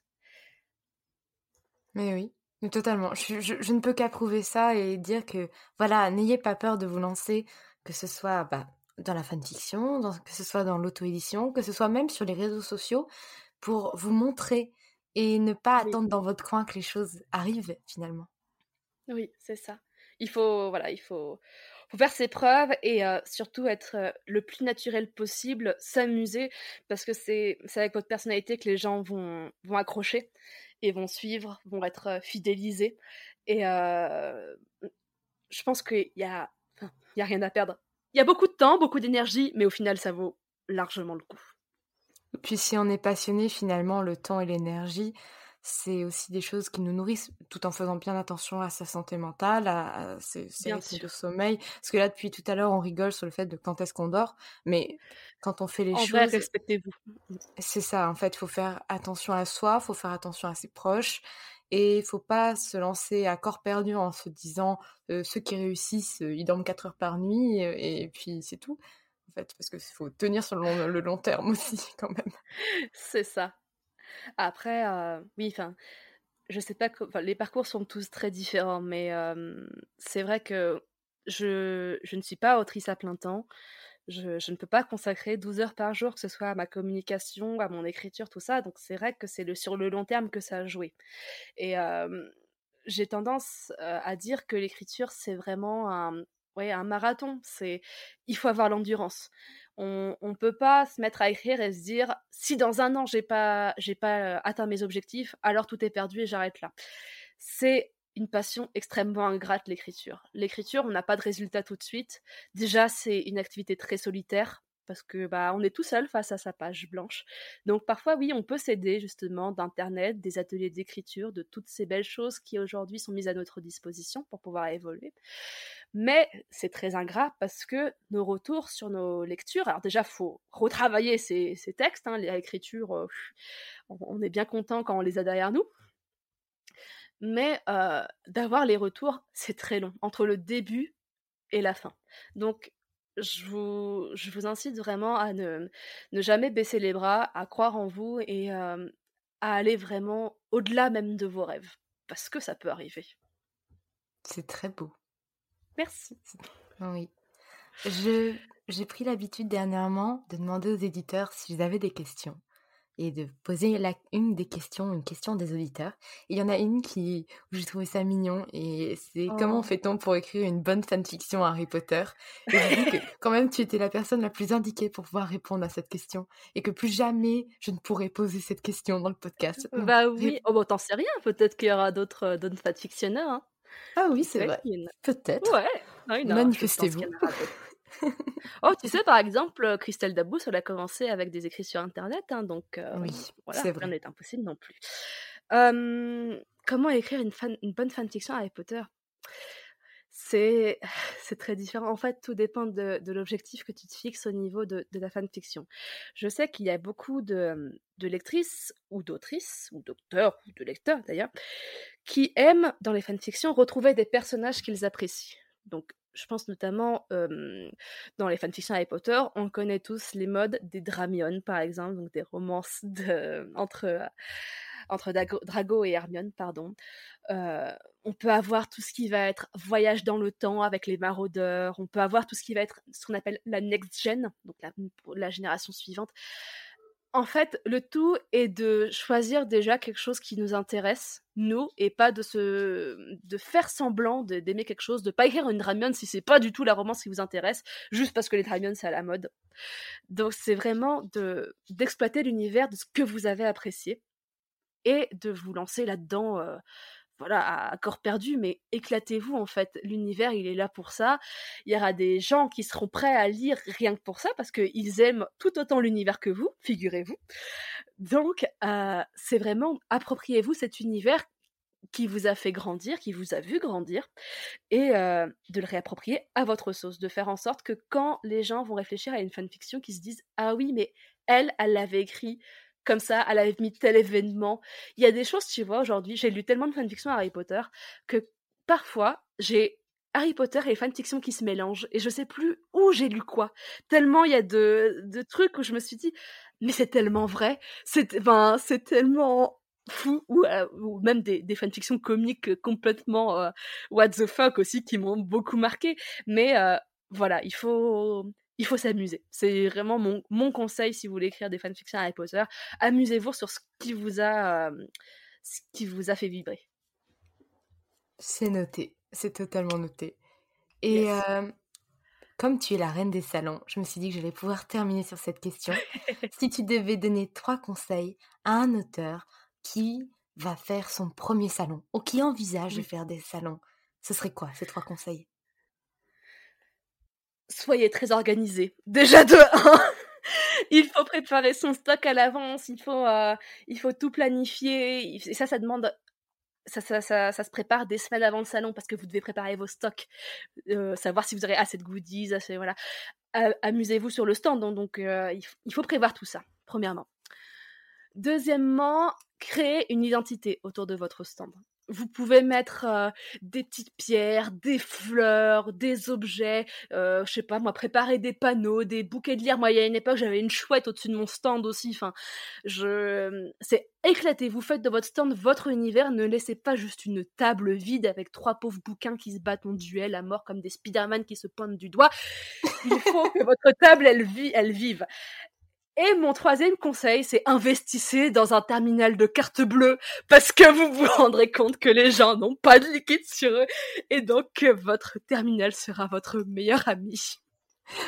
Mais oui, totalement. Je, ne peux qu'approuver ça et dire que voilà, n'ayez pas peur de vous lancer, que ce soit bah, dans la fanfiction, que ce soit dans l'auto-édition, que ce soit même sur les réseaux sociaux, pour vous montrer et ne pas attendre dans votre coin que les choses arrivent finalement. Oui, c'est ça il faut, voilà, il faut, faire ses preuves et surtout être le plus naturel possible, s'amuser, parce que c'est avec votre personnalité que les gens vont, vont accrocher et vont suivre, vont être fidélisés. Et je pense qu'il y a, y a rien à perdre. Il y a beaucoup de temps, beaucoup d'énergie, mais au final, ça vaut largement le coup. Puis si on est passionné, finalement, le temps et l'énergie, c'est aussi des choses qui nous nourrissent tout en faisant bien attention à sa santé mentale, à, ses, rythmes de sommeil. Parce que là, depuis tout à l'heure, on rigole sur le fait de quand est-ce qu'on dort, mais quand on fait les choses... respectez-vous. C'est ça, en fait, il faut faire attention à soi, il faut faire attention à ses proches, et il faut pas se lancer à corps perdu en se disant ceux qui réussissent, ils dorment 4 heures par nuit, et, puis c'est tout. En fait, parce qu'il faut tenir sur le long terme aussi, quand même. C'est ça. Après, oui, enfin, je sais pas, les parcours sont tous très différents, mais c'est vrai que je, je ne suis pas autrice à plein temps. Je, ne peux pas consacrer 12 heures par jour, que ce soit à ma communication, à mon écriture, tout ça. Donc c'est vrai que c'est sur le long terme que ça a joué. Et j'ai tendance à dire que l'écriture, c'est vraiment un, ouais, un marathon. C'est, il faut avoir l'endurance. On ne peut pas se mettre à écrire et se dire si dans un an j'ai pas pas euh, atteint mes objectifs, alors tout est perdu et j'arrête là. C'est une passion extrêmement ingrate l'écriture. L'écriture, on n'a pas de résultat tout de suite. Déjà, c'est une activité très solitaire parce que bah on est tout seul face à sa page blanche. Donc parfois oui, on peut s'aider justement d'internet, des ateliers d'écriture, de toutes ces belles choses qui aujourd'hui sont mises à notre disposition pour pouvoir évoluer. Mais c'est très ingrat parce que nos retours sur nos lectures, alors déjà faut retravailler ces, textes, hein, l'écriture, euh, on est bien content quand on les a derrière nous. Mais euh, d'avoir les retours, c'est très long, entre le début et la fin. Donc je vous, je vous incite vraiment à ne, ne, jamais baisser les bras, à croire en vous et à aller vraiment au-delà même de vos rêves. Parce que ça peut arriver. C'est très beau. Merci. Oui. Je, j'ai pris l'habitude dernièrement de demander aux éditeurs s'ils avaient des questions et de poser la, une des questions, une question des auditeurs. Il y en a une qui, où j'ai trouvé ça mignon et c'est comment oh. fait-on pour écrire une bonne fanfiction Harry Potter? Et j'ai dit que quand même tu étais la personne la plus indiquée pour pouvoir répondre à cette question et que plus jamais je ne pourrais poser cette question dans le podcast. Bah oui, oh bon t'en sais rien, peut-être qu'il y aura d'autres euh, fanfictionneurs. Hein. Ah oui, c'est vrai. Peut-être. Ouais. Manifestez-vous. oh, tu sais, par exemple, euh, Christelle Dabous, elle a commencé avec des écrits sur Internet, hein, donc euh, oui, voilà, rien n'est impossible non plus. comment écrire une, fan, une bonne fanfiction Harry Potter? C'est très différent. En fait, tout dépend de, l'objectif que tu te fixes au niveau de, de la fanfiction. Je sais qu'il y a beaucoup de, de lectrices ou d'autrices, ou d'auteurs, ou de lecteurs d'ailleurs, qui aiment dans les fanfictions retrouver des personnages qu'ils apprécient. Donc, je pense notamment dans les fanfictions Harry Potter, on connaît tous les modes des Dramion, par exemple, donc des romances entre, entre Drago et Hermione, pardon. on peut avoir tout ce qui va être voyage dans le temps avec les maraudeurs, on peut avoir tout ce qui va être ce qu'on appelle la next gen, donc la génération suivante. En fait, le tout est de choisir déjà quelque chose qui nous intéresse, nous, et pas de se, de faire semblant d'aimer quelque chose, de pas écrire une Dramion si c'est pas du tout la romance qui vous intéresse, juste parce que les Dramion c'est à la mode. Donc c'est vraiment de d'exploiter l'univers de ce que vous avez apprécié et de vous lancer là-dedans. Euh, voilà, à corps perdu, mais éclatez-vous en fait. L'univers, il est là pour ça. Il y aura des gens qui seront prêts à lire rien que pour ça, parce qu'ils aiment tout autant l'univers que vous, figurez-vous. Donc, euh, c'est vraiment appropriez-vous cet univers qui vous a fait grandir, qui vous a vu grandir, et euh, de le réapproprier à votre sauce, de faire en sorte que quand les gens vont réfléchir à une fanfiction, qu'ils se disent ah oui, mais elle, elle l'avait écrit comme ça, elle avait mis tel événement. Il y a des choses, tu vois, aujourd'hui, j'ai lu tellement de fanfiction Harry Potter que parfois, j'ai Harry Potter et fanfiction qui se mélangent et je sais plus où j'ai lu quoi. Tellement il y a de, trucs où je me suis dit, mais c'est tellement vrai, c'est tellement fou ou, euh, même des, des fanfictions comiques complètement euh, what the fuck aussi qui m'ont beaucoup marqué. Mais euh, voilà, il faut il faut s'amuser. C'est vraiment mon, mon, conseil si vous voulez écrire des fanfictions Harry Potter. Amusez-vous sur ce qui vous a, euh, ce qui vous a fait vibrer. C'est noté, c'est totalement noté. Et euh, comme tu es la reine des salons, je me suis dit que j'allais pouvoir terminer sur cette question. si tu devais donner trois conseils à un auteur qui va faire son premier salon ou qui envisage de faire des salons, ce serait quoi ces trois conseils? Soyez très organisé. Déjà de 1 il faut préparer son stock à l'avance, il faut, euh, il faut tout planifier. Et ça, ça demande ça, ça, ça, ça, se prépare des semaines avant le salon parce que vous devez préparer vos stocks, euh, savoir si vous aurez assez de goodies, assez, voilà. Amusez-vous sur le stand, donc, donc euh, il, faut prévoir tout ça, premièrement. Deuxièmement, créer une identité autour de votre stand vous pouvez mettre des petites pierres, des fleurs, des objets, euh, je sais pas moi, préparer des panneaux, des bouquets de lierre. Moi, il y a une époque, j'avais une chouette au-dessus de mon stand aussi. Enfin, je, c'est éclaté. Vous faites de votre stand votre univers. Ne laissez pas juste une table vide avec trois pauvres bouquins qui se battent en duel à mort comme des Spider-Man qui se pointent du doigt. Il faut que votre table, elle, vit, elle vive. Et mon troisième conseil, c'est investissez dans un terminal de carte bleue parce que vous vous rendrez compte que les gens n'ont pas de liquide sur eux et donc votre terminal sera votre meilleur ami.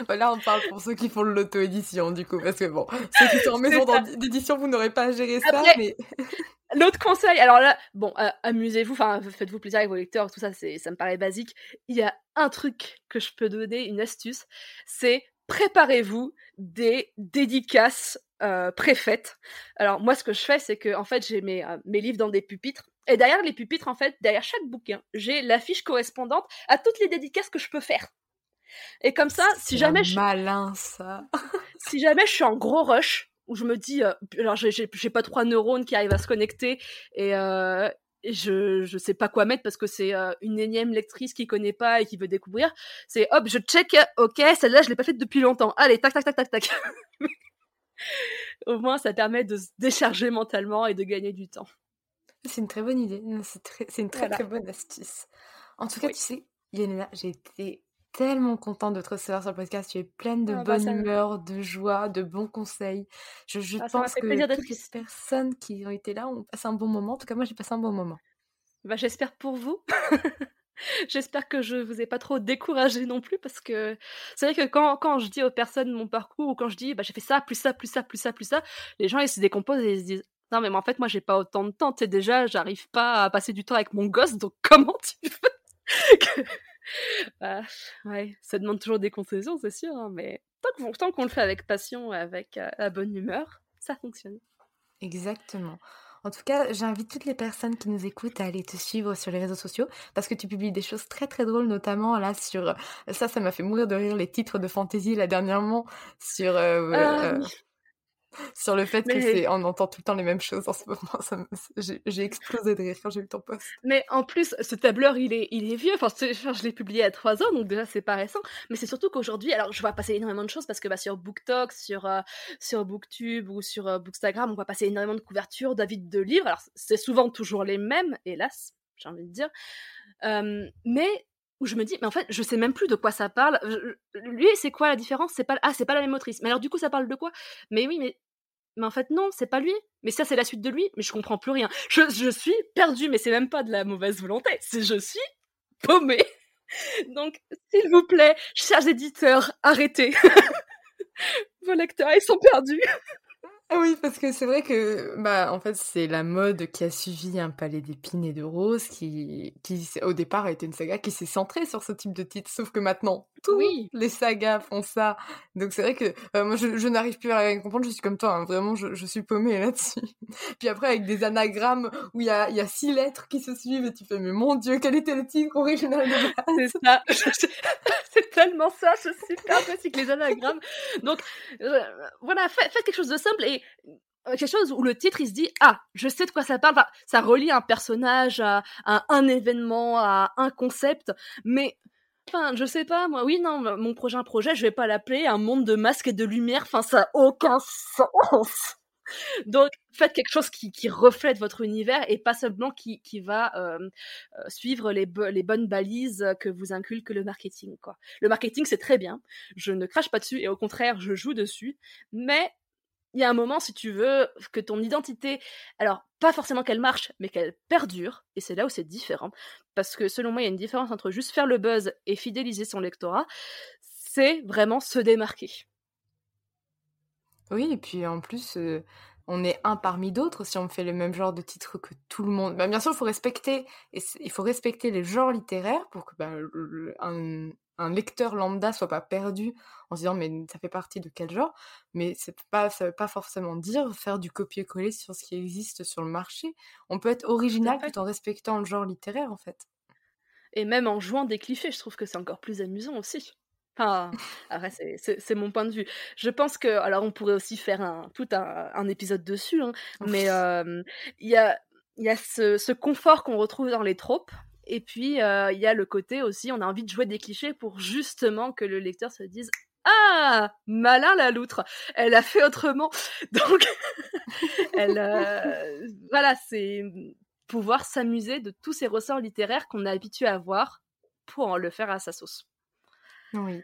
Voilà, on parle pour ceux qui font de l'auto-édition, du coup, parce que bon, ceux qui sont en maison d'édition, vous n'aurez pas à gérer ça, mais... L'autre conseil, alors là, bon, euh, amusez-vous, enfin, faites-vous plaisir avec vos lecteurs, tout ça, c'est, ça me paraît basique. Il y a un truc que je peux donner, une astuce, c'est préparez-vous des dédicaces euh, préfaites. Alors moi, ce que je fais, c'est que en fait, j'ai mes, euh, mes livres dans des pupitres. Et derrière les pupitres, en fait, derrière chaque bouquin, j'ai la fiche correspondante à toutes les dédicaces que je peux faire. Et comme ça, si jamais je... malin ça. si jamais je suis en gros rush où je me dis, euh, alors j'ai pas trois neurones qui arrivent à se connecter et, euh, je je sais pas quoi mettre parce que c'est euh, une énième lectrice qui connaît pas et qui veut découvrir. C'est hop, je check, ok, celle-là je l'ai pas faite depuis longtemps. Allez, tac tac tac tac tac. Au moins ça permet de se décharger mentalement et de gagner du temps. C'est une très bonne idée. C'est une très très bonne astuce. En tout cas, tu sais, Yelena, j'ai été tellement contente de te recevoir sur le podcast. Tu es pleine de ah, bah, bonne humeur, de joie, de bons conseils. Je, je ah, pense que toutes les personnes qui ont été là ont passé un bon moment. En tout cas, moi, j'ai passé un bon moment. Bah, j'espère pour vous. J'espère que je vous ai pas trop découragé non plus parce que c'est vrai que quand, quand je dis aux personnes mon parcours ou quand je dis bah, j'ai fait ça, plus ça, plus ça, plus ça, plus ça, les gens ils se décomposent et ils se disent non mais, en fait moi j'ai pas autant de temps, tu sais déjà j'arrive pas à passer du temps avec mon gosse donc comment tu veux bah, ouais, ça demande toujours des concessions, c'est sûr, hein, mais tant qu'on le fait avec passion, avec euh, la bonne humeur, ça fonctionne. Exactement. En tout cas, j'invite toutes les personnes qui nous écoutent à aller te suivre sur les réseaux sociaux parce que tu publies des choses très très drôles, notamment là sur ça, ça m'a fait mourir de rire les titres de fantasy là dernièrement sur euh, ah euh, sur le fait que c'est on entend tout le temps les mêmes choses en ce moment. J'ai explosé de rire quand j'ai vu ton post. Mais en plus, ce tableur, il est, il est vieux. Enfin, je l'ai publié à 3 ans, donc déjà, c'est pas récent. Mais c'est surtout qu'aujourd'hui, alors je vois passer énormément de choses parce que bah, sur BookTok, sur, euh, sur BookTube ou sur euh, Bookstagram, on voit passer énormément de couvertures, d'avis de livres. Alors, c'est souvent toujours les mêmes, hélas, j'ai envie de dire. mais où je me dis, mais en fait, je sais même plus de quoi ça parle. lui, c'est quoi la différence? C'est pas ah, c'est pas la même autrice. Mais alors du coup, ça parle de quoi? Mais oui, mais mais en fait non, c'est pas lui. Mais ça, c'est la suite de lui. Mais je comprends plus rien. Je, suis perdue, mais c'est même pas de la mauvaise volonté. C'est je suis paumée. Donc, s'il vous plaît, chers éditeurs, arrêtez. Vos lecteurs, ils sont perdus. Ah oui, parce que c'est vrai que, bah, en fait, c'est la mode qui a suivi un palais d'épines et de roses, qui, qui, au départ, a été une saga qui s'est centrée sur ce type de titre, sauf que maintenant, tous les sagas font ça. Donc c'est vrai que euh, moi, je, n'arrive plus à comprendre, je suis comme toi, hein, vraiment, je, je, suis paumée là-dessus. Puis après, avec des anagrammes où il y a, y a six lettres qui se suivent, et tu fais, mais mon Dieu, quel était le titre original de C'est ça, c'est tellement ça, je suis super que les anagrammes. Donc, euh, voilà, faites quelque chose de simple et euh, quelque chose où le titre il se dit ah je sais de quoi ça parle. Ça relie un personnage à, un événement à un concept. Mais enfin je sais pas moi. Oui non mon prochain projet je vais pas l'appeler un monde de masques et de lumière. Enfin ça a aucun sens. Donc faites quelque chose qui, reflète votre univers et pas seulement qui, qui va euh, euh, suivre les, les bonnes balises que vous inculque le marketing quoi. Le marketing c'est très bien. Je ne crache pas dessus et au contraire je joue dessus. Mais il y a un moment, si tu veux, que ton identité, alors pas forcément qu'elle marche, mais qu'elle perdure, et c'est là où c'est différent, parce que selon moi, il y a une différence entre juste faire le buzz et fidéliser son lectorat, c'est vraiment se démarquer. Oui, et puis en plus, euh, on est un parmi d'autres si on fait le même genre de titre que tout le monde. Bah, bien sûr, il faut respecter, il faut respecter les genres littéraires pour que bah, un, un, lecteur lambda soit pas perdu en se disant mais ça fait partie de quel genre. Mais c'est pas, ça veut pas forcément dire faire du copier-coller sur ce qui existe sur le marché. On peut être original tout en respectant le genre littéraire en fait. Et même en jouant des clichés, je trouve que c'est encore plus amusant aussi. Enfin, après, c'est mon point de vue. Je pense que, alors, on pourrait aussi faire un, tout un, épisode dessus, hein, mais il y a, y a ce, ce confort qu'on retrouve dans les tropes. Et puis, il y a le côté aussi, on a envie de jouer des clichés pour justement que le lecteur se dise Ah, malin la loutre, elle a fait autrement. Donc, elle, voilà, c'est pouvoir s'amuser de tous ces ressorts littéraires qu'on est habitué à voir pour en le faire à sa sauce. Oui.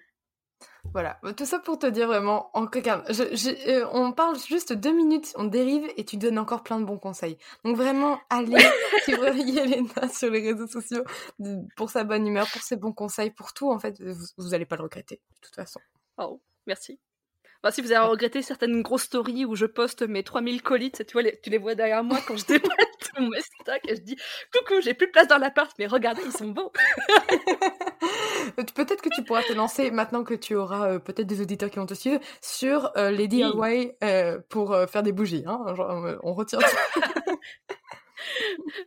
Voilà, tout ça pour te dire vraiment, en euh, on parle juste deux minutes, on dérive et tu donnes encore plein de bons conseils. Donc vraiment, allez suivre Yelena sur les réseaux sociaux pour sa bonne humeur, pour ses bons conseils, pour tout en fait, vous, vous allez pas le regretter de toute façon. Oh, merci si vous avez regretté certaines grosses stories où je poste mes 3000 colis, tu, vois, tu les vois derrière moi quand je déballe mes stocks et je dis Coucou, j'ai plus de place dans l'appart, mais regardez, ils sont beaux. peut-être que tu pourras te lancer maintenant que tu auras euh, peut-être des auditeurs qui vont te suivre sur euh, les DIY euh, pour faire des bougies. Hein, on retient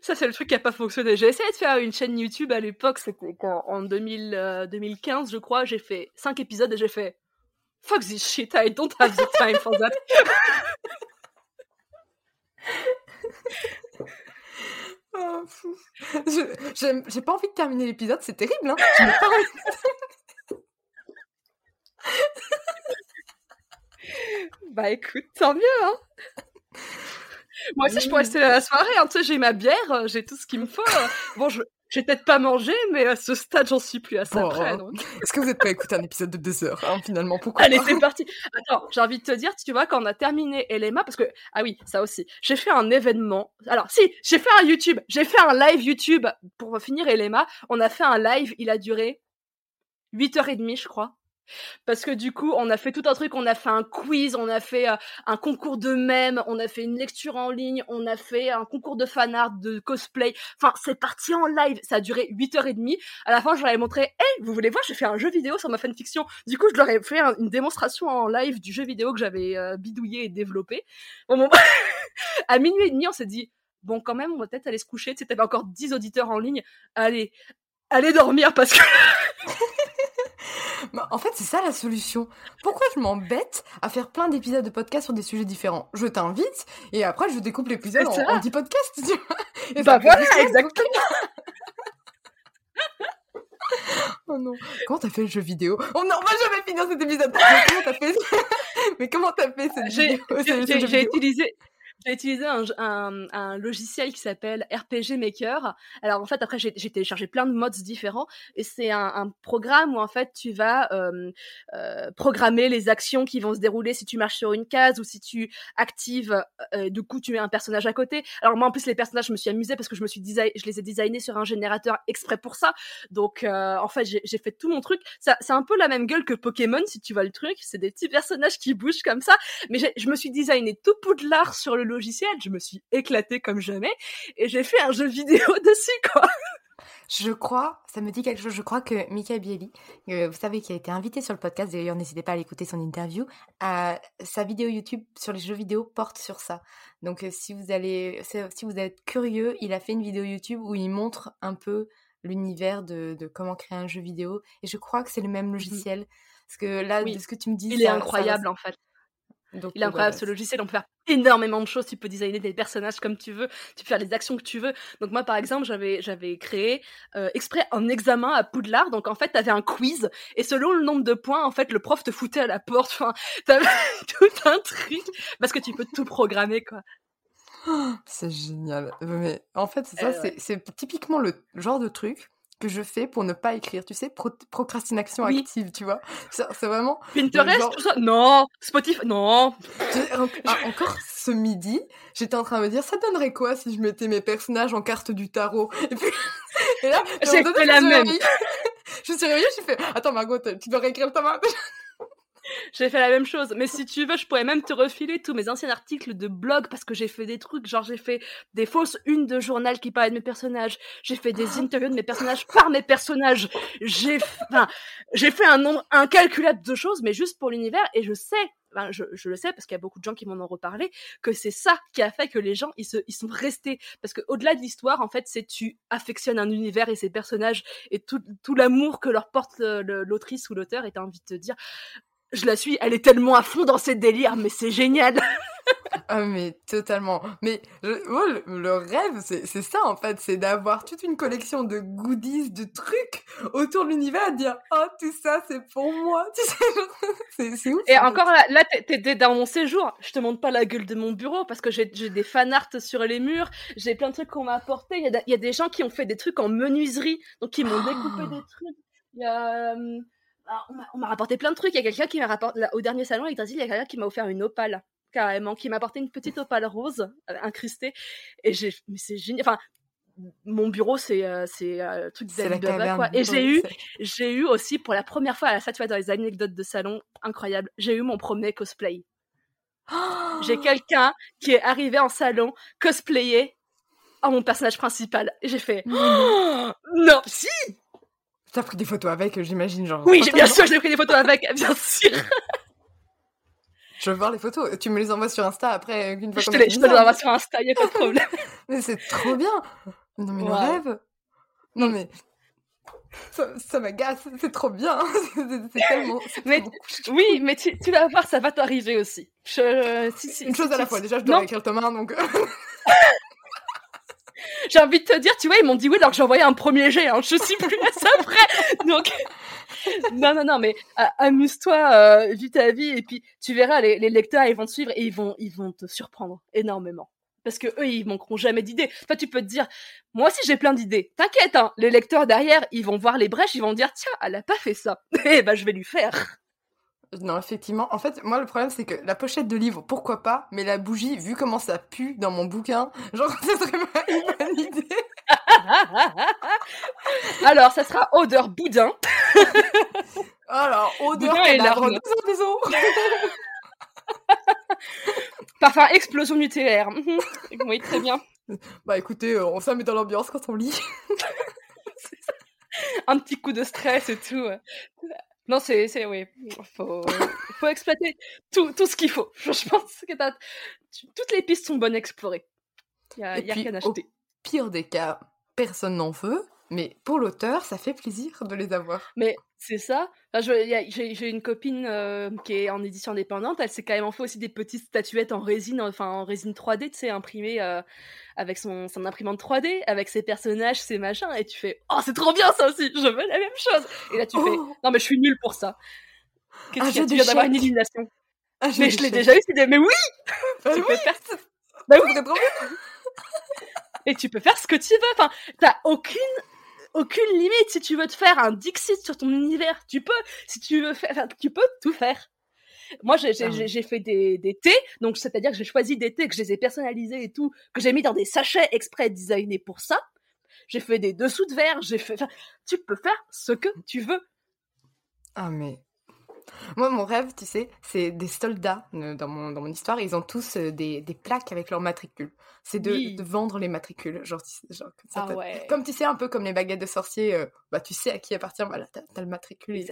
ça. c'est le truc qui a pas fonctionné. J'ai essayé de faire une chaîne YouTube à l'époque, c'était en 2015, je crois. J'ai fait 5 épisodes et j'ai fait Fuck this shit, I don't have the time for that. oh, J'ai pas envie de terminer l'épisode, c'est terrible, hein Bah écoute, tant mieux, hein Moi aussi, je pourrais rester la soirée, hein. j'ai ma bière, j'ai tout ce qu'il me faut. Bon, je, j'ai peut-être pas mangé, mais à ce stade, j'en suis plus à ça près. Est-ce que vous êtes pas écouté un épisode de deux heures, hein, finalement? Pourquoi Allez, c'est parti. Attends, j'ai envie de te dire, tu vois, quand on a terminé LMA, parce que, ah oui, ça aussi, j'ai fait un événement. Alors, si, j'ai fait un YouTube, j'ai fait un live YouTube pour finir LMA. On a fait un live, il a duré 8h30, je crois. Parce que du coup, on a fait tout un truc, on a fait un quiz, on a fait euh, un concours de mèmes, on a fait une lecture en ligne, on a fait un concours de fanart, de cosplay. Enfin, c'est parti en live, ça a duré 8h30. À la fin, je leur ai montré, hey, vous voulez voir, j'ai fait un jeu vidéo sur ma fanfiction. Du coup, je leur ai fait une démonstration en live du jeu vidéo que j'avais euh, bidouillé et développé. À minuit et demi, on s'est dit, bon, quand même, on va peut-être aller se coucher. Tu sais, encore 10 auditeurs en ligne. Allez, allez dormir parce que... En fait, c'est ça la solution. Pourquoi je m'embête à faire plein d'épisodes de podcast sur des sujets différents? Je t'invite et après je découpe l'épisode en, en 10 podcasts. Tu vois et bah voilà, exactement. oh non. Comment t'as fait le jeu vidéo? Oh non, on va jamais finir cet épisode. Mais comment t'as fait Mais comment t'as fait cette vidéo J'ai utilisé, j'ai utilisé un, un, un, logiciel qui s'appelle RPG Maker. Alors en fait après j'ai téléchargé plein de mods différents et c'est un, un, programme où en fait tu vas euh, euh, programmer les actions qui vont se dérouler si tu marches sur une case ou si tu actives. Euh, du coup tu mets un personnage à côté. Alors moi en plus les personnages je me suis amusée parce que je me suis je les ai designés sur un générateur exprès pour ça. Donc euh, en fait j'ai fait tout mon truc. C'est un peu la même gueule que Pokémon si tu vois le truc. C'est des petits personnages qui bougent comme ça. Mais je me suis designé tout poudlard sur le logiciel, je me suis éclatée comme jamais et j'ai fait un jeu vidéo dessus, quoi. Je crois, ça me dit quelque chose, je crois que Mika Bieli, euh, vous savez, qui a été invité sur le podcast, d'ailleurs n'hésitez pas à l'écouter son interview, euh, sa vidéo YouTube sur les jeux vidéo porte sur ça. Donc euh, si vous allez, si vous êtes curieux, il a fait une vidéo YouTube où il montre un peu l'univers de, comment créer un jeu vidéo. Et je crois que c'est le même mmh logiciel. Parce que là, de ce que tu me dis... Il est incroyable en fait. Donc, il est incroyable ce logiciel, on peut faire énormément de choses, tu peux designer des personnages comme tu veux, tu peux faire les actions que tu veux. Donc moi par exemple, j'avais j'avais créé euh, exprès un examen à Poudlard, donc en fait t'avais un quiz et selon le nombre de points, en fait le prof te foutait à la porte, enfin t'avais tout un truc parce que tu peux tout programmer quoi. c'est génial. Mais en fait, c'est ça, eh c'est typiquement le genre de truc que je fais pour ne pas écrire, tu sais, procrastination active, tu vois. C'est vraiment. Pinterest, tout ça Non, Spotify, non. Ah, encore ce midi, j'étais en train de me dire, ça donnerait quoi si je mettais mes personnages en carte du tarot? Et puis, et là, j'ai fait la même. je suis réveillée, j'ai fait, attends Margot, tu dois réécrire ta main. J'ai fait la même chose. Mais si tu veux, je pourrais même te refiler tous mes anciens articles de blog parce que j'ai fait des trucs. Genre, j'ai fait des fausses unes de journal qui parlaient de mes personnages. J'ai fait des interviews de mes personnages par mes personnages. J'ai, enfin, j'ai fait un nombre incalculable de choses, mais juste pour l'univers. Et je sais, enfin, je, je, le sais parce qu'il y a beaucoup de gens qui m'en ont reparlé, que c'est ça qui a fait que les gens, ils, se, ils sont restés. Parce que au-delà de l'histoire, en fait, c'est tu affectionnes un univers et ses personnages et tout, tout l'amour que leur porte l'autrice ou l'auteur. Et t'as envie de te dire, je la suis, elle est tellement à fond dans ses délires, mais c'est génial. ah mais totalement. Mais le, le, rêve, c'est ça en fait, c'est d'avoir toute une collection de goodies, de trucs autour de l'univers, à dire oh tout ça c'est pour moi. c'est ouf. Et encore là, là t'es dans mon séjour. Je te montre pas la gueule de mon bureau parce que j'ai des fan art sur les murs. J'ai plein de trucs qu'on m'a apporté. Il y, y, a des gens qui ont fait des trucs en menuiserie, donc qui m'ont découpé des trucs. Il y a euh, on m'a rapporté plein de trucs. Il y a quelqu'un qui m'a rapporté, au dernier salon avec il y a quelqu'un qui m'a offert une opale, carrément, qui m'a apporté une petite opale rose euh, incrustée. Et j'ai, mais c'est génial. Enfin, mon bureau, c'est euh, c'est euh, truc de quoi. Et j'ai eu, j'ai eu aussi pour la première fois, à la tu dans les anecdotes de salon, incroyable, j'ai eu mon premier cosplay. j'ai quelqu'un qui est arrivé en salon cosplayé en mon personnage principal. Et j'ai fait, non, si, T'as pris des photos avec, j'imagine, genre. Oui, bien sûr, j'ai pris des photos avec, bien sûr. je veux voir les photos. Tu me les envoies sur Insta après, une fois Je te les, je te les envoie sur Insta, y a pas de problème. mais c'est trop bien. Non, mais le rêve. Non, mais. Ça, m'agace, c'est trop bien. c'est tellement. Mais, oui, mais tu, tu, vas voir, ça va t'arriver aussi. Je, si, si, une chose à la fois. Déjà, je dois écrire Thomas, donc. J'ai envie de te dire, tu vois, ils m'ont dit oui alors que j'ai envoyé un premier jet, hein, je suis plus à ça près. Donc, non, non, non, mais amuse-toi, euh, vis ta vie, et puis tu verras, les, les, lecteurs, ils vont te suivre et ils vont, ils vont te surprendre énormément. Parce que eux, ils manqueront jamais d'idées. Toi, tu peux te dire, moi aussi j'ai plein d'idées. T'inquiète, hein, les lecteurs derrière, ils vont voir les brèches, ils vont dire, tiens, elle a pas fait ça. Eh ben, je vais lui faire. Non, effectivement. En fait, moi, le problème, c'est que la pochette de livre, pourquoi pas, mais la bougie, vu comment ça pue dans mon bouquin, genre, ça serait pas une bonne idée. Alors, ça sera odeur boudin. Alors, odeur boudin et larmes. Parfum explosion nucléaire. oui, très bien. Bah écoutez, euh, on s'en met dans l'ambiance quand on lit. Un petit coup de stress et tout. Non, c'est, c'est, oui. Faut, faut exploiter tout, tout ce qu'il faut. Je pense que toutes les pistes sont bonnes à explorer. Il y a, y a rien à acheter. Au pire des cas, personne n'en veut. Mais pour l'auteur, ça fait plaisir de les avoir. Mais c'est ça. j'ai une copine euh, qui est en édition indépendante. Elle s'est quand même fait aussi des petites statuettes en résine, enfin en résine 3D, tu sais, imprimées euh, avec son, son, imprimante 3D, avec ses personnages, ses machins. Et tu fais, oh, c'est trop bien ça aussi. Je veux la même chose. Et là, tu fais, oh. non mais je suis nulle pour ça. Qu'est-ce ah, qu'il y a? Tu viens d'avoir une illumination. Ah, mais je l'ai déjà eu. Mais oui. Bah tu peux faire. Bah oui. trop bien. Et tu peux faire ce que tu veux. Enfin, t'as aucune aucune limite. Si tu veux te faire un Dixit sur ton univers, tu peux. Si tu veux faire, tu peux tout faire. Moi, j'ai ah fait des, des thés, donc c'est-à-dire que j'ai choisi des thés, que je les ai personnalisés et tout, que j'ai mis dans des sachets exprès designés pour ça. J'ai fait des dessous de verre, j'ai fait. tu peux faire ce que tu veux. Ah, mais moi, mon rêve, tu sais, c'est des soldats euh, dans mon, dans mon histoire. Ils ont tous euh, des, des plaques avec leur matricule. C'est de, de, vendre les matricules. Genre, genre ça, ah Comme tu sais, un peu comme les baguettes de sorcier, euh, bah, tu sais à qui appartient. Voilà, t'as as le matricule.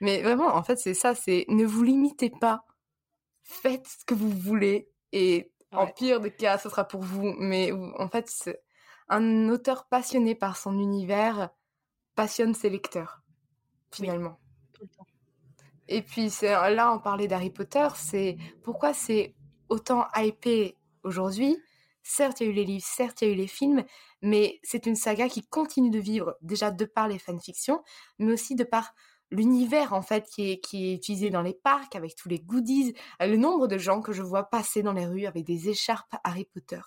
Mais vraiment, en fait, c'est ça. C'est ne vous limitez pas. Faites ce que vous voulez. Et en pire des cas, ce sera pour vous. Mais en fait, un auteur passionné par son univers passionne ses lecteurs, finalement. Et puis là, on parlait d'Harry Potter, c'est pourquoi c'est autant hypé aujourd'hui? Certes, il y a eu les livres, certes, il y a eu les films, mais c'est une saga qui continue de vivre déjà de par les fanfictions, mais aussi de par l'univers en fait qui est, qui est utilisé dans les parcs avec tous les goodies, le nombre de gens que je vois passer dans les rues avec des écharpes Harry Potter.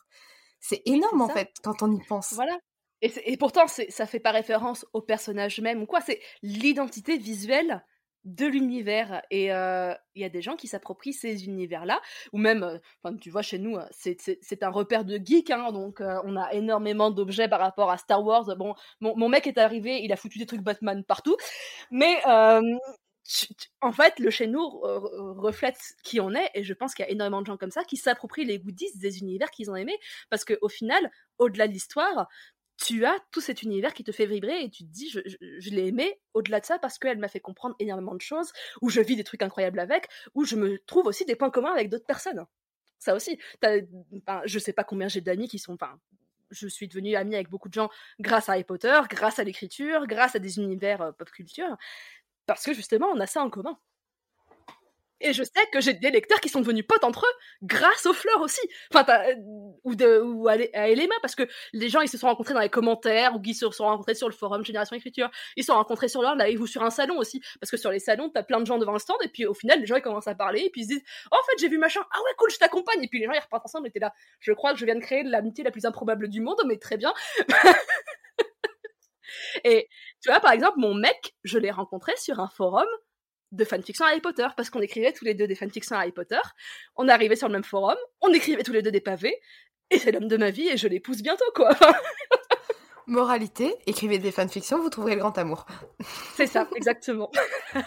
C'est énorme en fait quand on y pense. Voilà. Et, et pourtant, ça fait pas référence au personnage même ou quoi, c'est l'identité visuelle de l'univers et il y a des gens qui s'approprient ces univers-là ou même enfin tu vois chez nous c'est un repère de geek hein, donc on a énormément d'objets par rapport à Star Wars. Bon mon, mon, mec est arrivé il a foutu des trucs Batman partout mais en fait, le chez nous reflète qui on est, et je pense qu'il y a énormément de gens comme ça qui s'approprient les goodies des univers qu'ils ont aimés, parce qu'au final, au-delà de l'histoire, tu as tout cet univers qui te fait vibrer et tu te dis, je, l'ai aimé au-delà de ça parce qu'elle m'a fait comprendre énormément de choses, où je vis des trucs incroyables avec, où je me trouve aussi des points communs avec d'autres personnes. Ça aussi. Enfin, je sais pas combien j'ai d'amis qui sont. Je suis devenue amie avec beaucoup de gens grâce à Harry Potter, grâce à l'écriture, grâce à des univers euh, pop culture, parce que justement, on a ça en commun. Et je sais que j'ai des lecteurs qui sont devenus potes entre eux grâce aux fleurs aussi. Enfin, euh, ou, de, ou à, Elema, parce que les gens, ils se sont rencontrés dans les commentaires, ou ils se sont rencontrés sur le forum Génération Écriture. Ils se sont rencontrés sur leur live ou sur un salon aussi. Parce que sur les salons, t'as plein de gens devant le stand, et puis au final, les gens, ils commencent à parler, et puis ils se disent, oh, en fait, j'ai vu machin, ah ouais, cool, je t'accompagne. Et puis les gens, ils repartent ensemble, et t'es là. Je crois que je viens de créer l'amitié la plus improbable du monde, mais très bien. et tu vois, par exemple, mon mec, je l'ai rencontré sur un forum de fanfiction Harry Potter, parce qu'on écrivait tous les deux des fanfictions Harry Potter, on arrivait sur le même forum, on écrivait tous les deux des pavés, et c'est l'homme de ma vie et je l'épouse bientôt, quoi. Moralité, écrivez des fanfictions, vous trouverez le grand amour. C'est ça, exactement.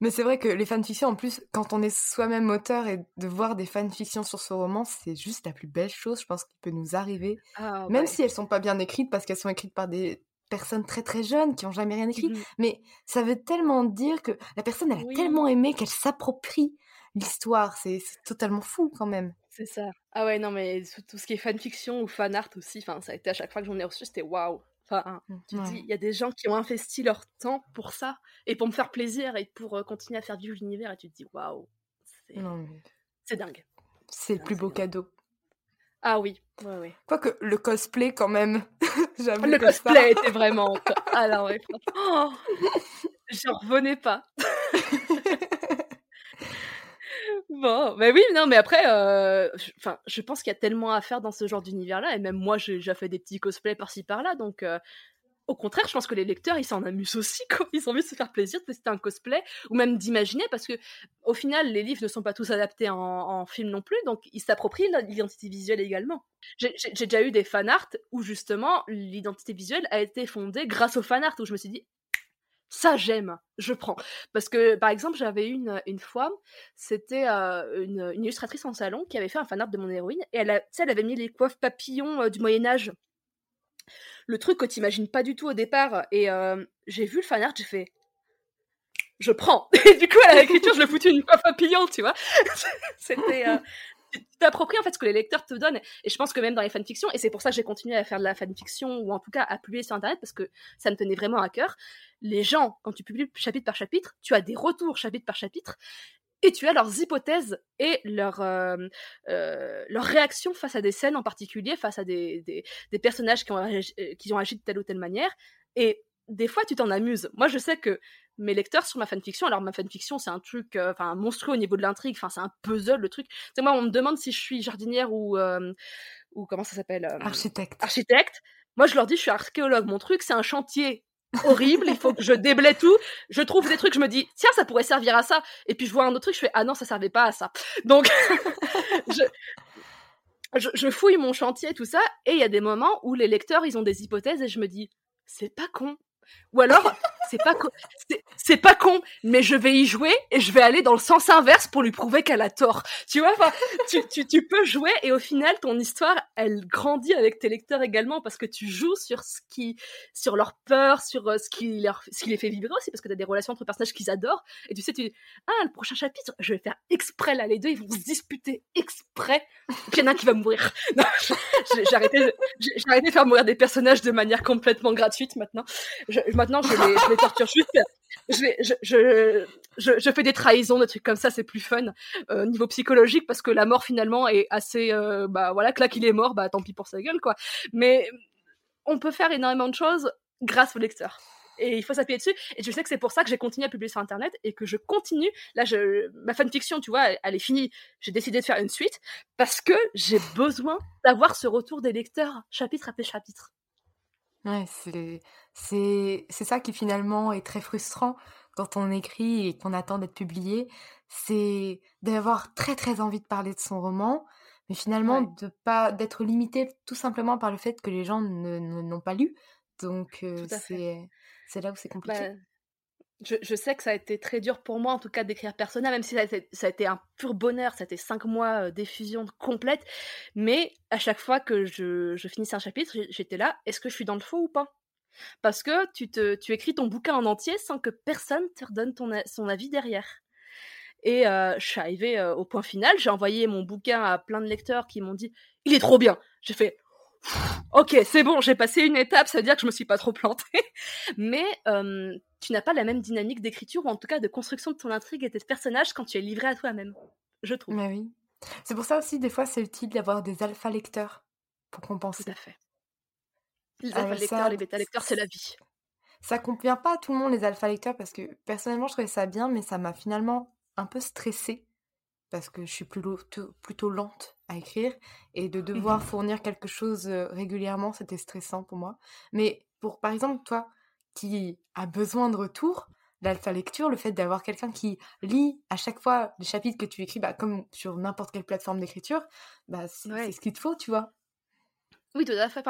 Mais c'est vrai que les fanfictions, en plus, quand on est soi-même auteur et de voir des fanfictions sur ce roman, c'est juste la plus belle chose, je pense, qui peut nous arriver. Ah, Même si elles sont pas bien écrites, parce qu'elles sont écrites par des personnes très très jeunes qui ont jamais rien écrit, mmh mais ça veut tellement dire que la personne elle a tellement aimé qu'elle s'approprie l'histoire, c'est totalement fou quand même. C'est ça. Ah ouais non mais tout ce qui est fanfiction ou fan art aussi, enfin ça a été à chaque fois que j'en ai reçu c'était waouh. Enfin, mmh, tu dis, il y a des gens qui ont investi leur temps pour ça et pour me faire plaisir et pour euh, continuer à faire vivre l'univers et tu te dis waouh, c'est dingue. C'est le plus beau cadeau. Ah oui, ouais, ouais. Quoique le cosplay, quand même. le cosplay était vraiment. Alors, ouais. Oh je revenais pas. bon, mais oui, non, mais après, euh, enfin, je pense qu'il y a tellement à faire dans ce genre d'univers-là, et même moi, j'ai déjà fait des petits cosplays par-ci par-là, donc euh, au contraire, je pense que les lecteurs, ils s'en amusent aussi, quoi. Ils ont envie de se faire plaisir, de tester un cosplay, ou même d'imaginer, parce que au final, les livres ne sont pas tous adaptés en, film non plus, donc ils s'approprient l'identité visuelle également. J'ai déjà eu des fan art où justement l'identité visuelle a été fondée grâce au fan art, où je me suis dit, ça j'aime, je prends. Parce que par exemple, j'avais une une fois, c'était euh, une, illustratrice en salon qui avait fait un fan art de mon héroïne et elle, elle avait mis les coiffes papillons euh, du Moyen Âge le truc que t'imagines pas du tout au départ. Et euh, j'ai vu le fanart, j'ai fait je prends. Et du coup, à l'écriture, je le foutu une coiffe papillon, tu vois. C'était. Euh, tu en fait ce que les lecteurs te donnent. Et je pense que même dans les fanfictions, et c'est pour ça que j'ai continué à faire de la fanfiction, ou en tout cas à publier sur Internet, parce que ça me tenait vraiment à cœur. Les gens, quand tu publies chapitre par chapitre, tu as des retours chapitre par chapitre, et tu as leurs hypothèses et leurs euh, euh, leur réactions face à des scènes en particulier, face à des, des, des personnages qui ont, agi, euh, qui ont agi de telle ou telle manière. Et des fois, tu t'en amuses. Moi, je sais que mes lecteurs sur ma fanfiction, alors ma fanfiction, c'est un truc enfin monstrueux au niveau de l'intrigue, enfin c'est un puzzle, le truc. C'est moi, on me demande si je suis jardinière ou, ou comment ça s'appelle Architecte. Architecte. Moi, je leur dis, je suis archéologue. Mon truc, c'est un chantier horrible, il faut que je déblaye tout. Je trouve des trucs, je me dis, tiens, ça pourrait servir à ça. Et puis je vois un autre truc, je fais, ah non, ça servait pas à ça. Donc, je, je, fouille mon chantier, tout ça, et il y a des moments où les lecteurs, ils ont des hypothèses, et je me dis, c'est pas con. Ou alors, c'est pas con, c'est pas con, mais je vais y jouer et je vais aller dans le sens inverse pour lui prouver qu'elle a tort. Tu vois, tu, tu, tu, peux jouer et au final, ton histoire, elle grandit avec tes lecteurs également parce que tu joues sur ce qui, sur leur peur, sur euh, ce qui leur, qui les fait vibrer aussi parce que t'as des relations entre personnages qu'ils adorent et tu sais, tu ah, le prochain chapitre, je vais faire exprès là, les deux, ils vont se disputer exprès. Il y en a un qui va mourir. j'ai arrêté, arrêté de faire mourir des personnages de manière complètement gratuite maintenant. Je, maintenant, je les, torture juste je, je, je, je, fais des trahisons, des trucs comme ça, c'est plus fun euh, niveau psychologique parce que la mort finalement est assez, euh, bah voilà, que là qu'il est mort, bah tant pis pour sa gueule quoi. Mais on peut faire énormément de choses grâce au lecteur. Et il faut s'appuyer dessus. Et je sais que c'est pour ça que j'ai continué à publier sur Internet et que je continue. Là, je, ma fanfiction, tu vois, elle est finie. J'ai décidé de faire une suite parce que j'ai besoin d'avoir ce retour des lecteurs chapitre après chapitre. Ouais, c'est c'est c'est ça qui finalement est très frustrant quand on écrit et qu'on attend d'être publié, c'est d'avoir très très envie de parler de son roman, mais finalement de pas d'être limité tout simplement par le fait que les gens ne n'ont pas lu. Donc c'est c'est là où c'est compliqué. Bah, je, sais que ça a été très dur pour moi, en tout cas, d'écrire Persona, même si ça a, été, un pur bonheur, ça a été cinq mois d'effusion complète. Mais à chaque fois que je, finissais un chapitre, j'étais là, est-ce que je suis dans le faux ou pas? Parce que tu, écris ton bouquin en entier sans que personne te redonne son avis derrière. Et je suis arrivée au point final, j'ai envoyé mon bouquin à plein de lecteurs qui m'ont dit il est trop bien. J'ai fait ok, c'est bon, j'ai passé une étape, ça veut dire que je me suis pas trop plantée. Mais tu n'as pas la même dynamique d'écriture ou en tout cas de construction de ton intrigue et de tes personnages quand tu es livré à toi-même, je trouve. Mais oui. C'est pour ça aussi, des fois, c'est utile d'avoir des alpha lecteurs pour compenser. Tout à fait. Les alpha lecteurs, les bêta lecteurs, c'est la vie. Ça convient pas à tout le monde, les alpha lecteurs, parce que personnellement, je trouvais ça bien, mais ça m'a finalement un peu stressée parce que je suis plutôt, plutôt lente à écrire et de devoir mmh fournir quelque chose régulièrement, c'était stressant pour moi. Mais pour, par exemple, toi qui as besoin de retour, l'alpha lecture, le fait d'avoir quelqu'un qui lit à chaque fois les chapitres que tu écris, bah, comme sur n'importe quelle plateforme d'écriture, bah, c'est ce qu'il te faut, tu vois. Oui, tout à fait.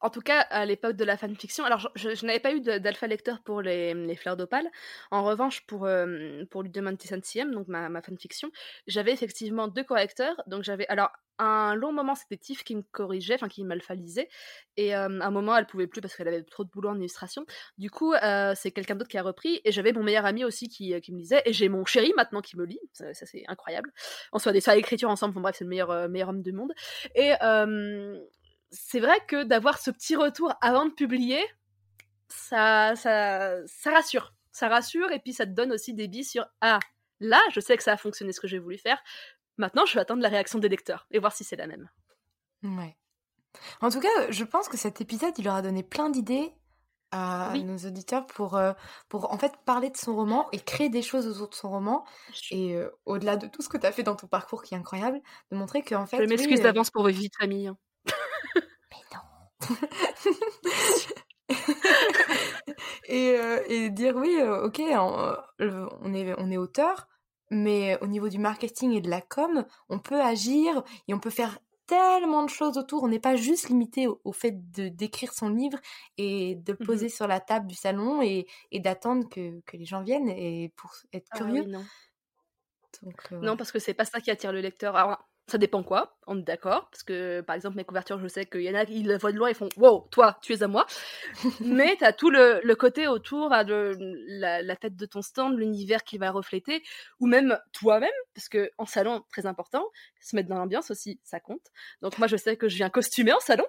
en tout cas, à l'époque de la fanfiction, alors je, n'avais pas eu d'alpha lecteur pour les, fleurs d'opale. En revanche, pour, euh, pour donc ma, ma fanfiction, j'avais effectivement deux correcteurs. Donc j'avais. Alors, un long moment, c'était Tiff qui me corrigeait, enfin qui m'alphalisait. Et à un moment, elle pouvait plus parce qu'elle avait trop de boulot en illustration. Du coup, euh, c'est quelqu'un d'autre qui a repris. Et j'avais mon meilleur ami aussi qui, qui me lisait. Et j'ai mon chéri maintenant qui me lit. Ça, c'est incroyable. On soit des ça écriture ensemble. Bon, bref, c'est le meilleur, euh, meilleur homme du monde. Et c'est vrai que d'avoir ce petit retour avant de publier, ça, ça, ça rassure. Ça rassure et puis ça te donne aussi des billes sur Ah, là, je sais que ça a fonctionné ce que j'ai voulu faire. Maintenant, je vais attendre la réaction des lecteurs et voir si c'est la même. Ouais. En tout cas, je pense que cet épisode, il leur a donné plein d'idées à nos auditeurs pour, euh, pour en fait parler de son roman et créer des choses autour de son roman. Et euh, au-delà de tout ce que tu as fait dans ton parcours qui est incroyable, de montrer qu'en fait. Je m'excuse euh, d'avance pour vos vies de famille. Hein. Et, euh, et, dire oui, euh, ok, on, on, est, on est auteur, mais au niveau du marketing et de la com, on peut agir et on peut faire tellement de choses autour. On n'est pas juste limité au, fait de d'écrire son livre et de le mmh poser sur la table du salon et, et d'attendre que, que, les gens viennent et pour être ah curieux. non. Euh, non, parce que c'est pas ça qui attire le lecteur. Alors, ça dépend quoi, on est d'accord, parce que par exemple mes couvertures, je sais qu'il y en a qui le voient de loin et font Wow, toi, tu es à moi. Mais tu as tout le, côté autour de la, tête de ton stand, l'univers qui va refléter, ou même toi-même, parce que en salon, très important, se mettre dans l'ambiance aussi, ça compte. Donc moi, je sais que je viens costumer en salon.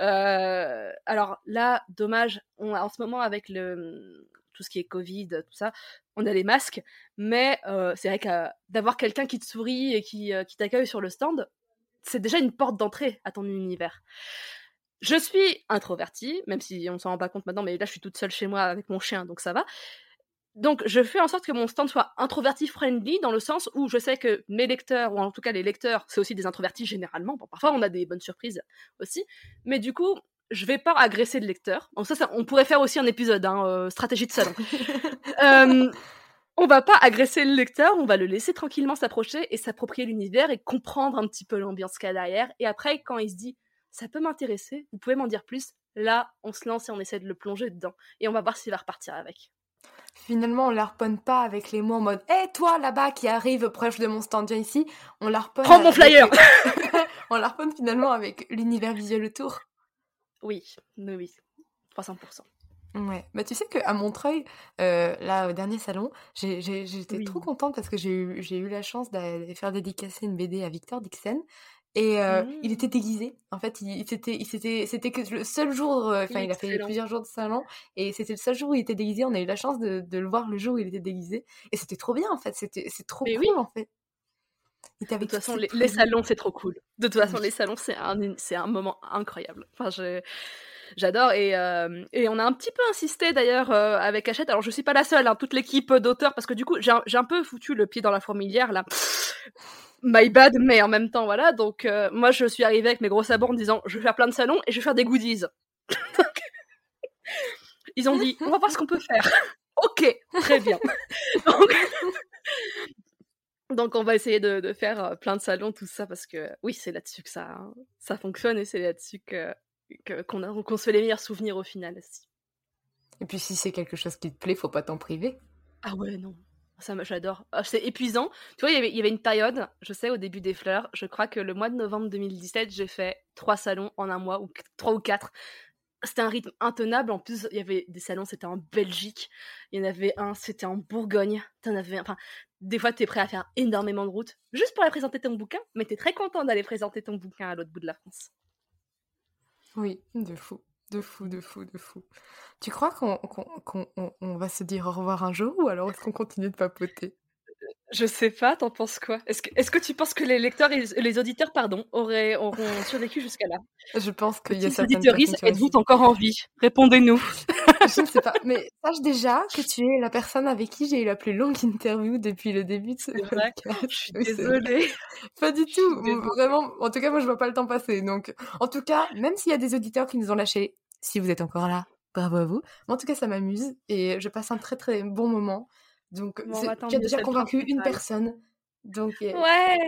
Euh, alors là, dommage, on, en ce moment avec le, tout ce qui est Covid, tout ça, on a les masques, mais euh, c'est vrai que euh, d'avoir quelqu'un qui te sourit et qui, euh, qui t'accueille sur le stand, c'est déjà une porte d'entrée à ton univers. Je suis introvertie, même si on s'en rend pas compte maintenant, mais là je suis toute seule chez moi avec mon chien, donc ça va. Donc je fais en sorte que mon stand soit introverti friendly dans le sens où je sais que mes lecteurs, ou en tout cas les lecteurs, c'est aussi des introvertis généralement. Bon, parfois on a des bonnes surprises aussi, mais du coup je vais pas agresser le lecteur. Ça, on pourrait faire aussi un épisode, hein, euh, stratégie de salon. euh, on va pas agresser le lecteur, on va le laisser tranquillement s'approcher et s'approprier l'univers et comprendre un petit peu l'ambiance qu'il y a derrière. Et après, quand il se dit ça peut m'intéresser, vous pouvez m'en dire plus, là, on se lance et on essaie de le plonger dedans. Et on va voir s'il va repartir avec. Finalement, on l'arponne pas avec les mots en mode Hé, toi là-bas qui arrive proche de mon stand, ici. On l'arponne. Prends mon flyer On l'arponne finalement avec l'univers visuel autour. Oui, oui, 300%. Ouais, bah tu sais qu'à Montreuil, euh, là au dernier salon, j'étais trop contente parce que j'ai eu, eu la chance d'aller faire dédicacer une BD à Victor Dixon et euh, il mmh. était déguisé. En fait, il, c'était, c'était, c'était que le seul jour, euh, enfin il a fait plusieurs jours de salon et c'était le seul jour où il était déguisé. On a eu la chance de, de le voir le jour où il était déguisé et c'était trop bien en fait. C'était, c'est trop cool en fait. De toute façon, les, salons, c'est trop cool. De toute façon, les salons, c'est un, c'est un moment incroyable. Enfin, j'adore. Et, euh, et, on a un petit peu insisté d'ailleurs euh, avec Hachette. Alors, je suis pas la seule, hein, toute l'équipe d'auteurs, parce que du coup, j'ai un, un, peu foutu le pied dans la fourmilière là. My bad, mais en même temps, voilà. Donc, euh, moi, je suis arrivée avec mes gros sabords en disant je vais faire plein de salons et je vais faire des goodies. Ils ont dit on va voir ce qu'on peut faire. ok, très bien. Donc, on va essayer de, faire euh, plein de salons, tout ça, parce que oui, c'est là-dessus que ça, hein, ça fonctionne et c'est là-dessus que, qu'on, se fait les meilleurs souvenirs au final aussi. Et puis si c'est quelque chose qui te plaît, faut pas t'en priver. Ah ouais, non. Ça, j'adore. Ah, c'est épuisant. Tu vois, il y, avait, il y avait une période, je sais, au début des fleurs, je crois que le mois de novembre 2017, j'ai fait trois salons en un mois, ou trois ou quatre. C'était un rythme intenable. En plus, il y avait des salons, c'était en Belgique. Il y en avait un, c'était en Bourgogne. T'en avais, enfin, des fois, tu es prêt à faire énormément de routes juste pour aller présenter ton bouquin, mais tu es très content d'aller présenter ton bouquin à l'autre bout de la France. Oui, de fou, de fou, de fou, de fou. Tu crois qu'on va se dire au revoir un jour ou alors est-ce qu'on continue de papoter? Je sais pas, t'en penses quoi? Est-ce que, est que, tu penses que les lecteurs et les auditeurs, pardon, auraient, auront survécu jusqu'à là? Je pense qu'il y a certaines personnes êtes-vous encore en vie? Répondez-nous. je ne sais pas, mais sache déjà que tu es la personne avec qui j'ai eu la plus longue interview depuis le début de ce podcast. Je suis désolée. Pas du tout, vraiment. En tout cas, moi, je vois pas le temps passer. Donc, en tout cas, même s'il y a des auditeurs qui nous ont lâchés, si vous êtes encore là, bravo à vous. en tout cas, ça m'amuse et je passe un très très bon moment. Donc, tu as déjà convaincu une personne. Donc, ouais,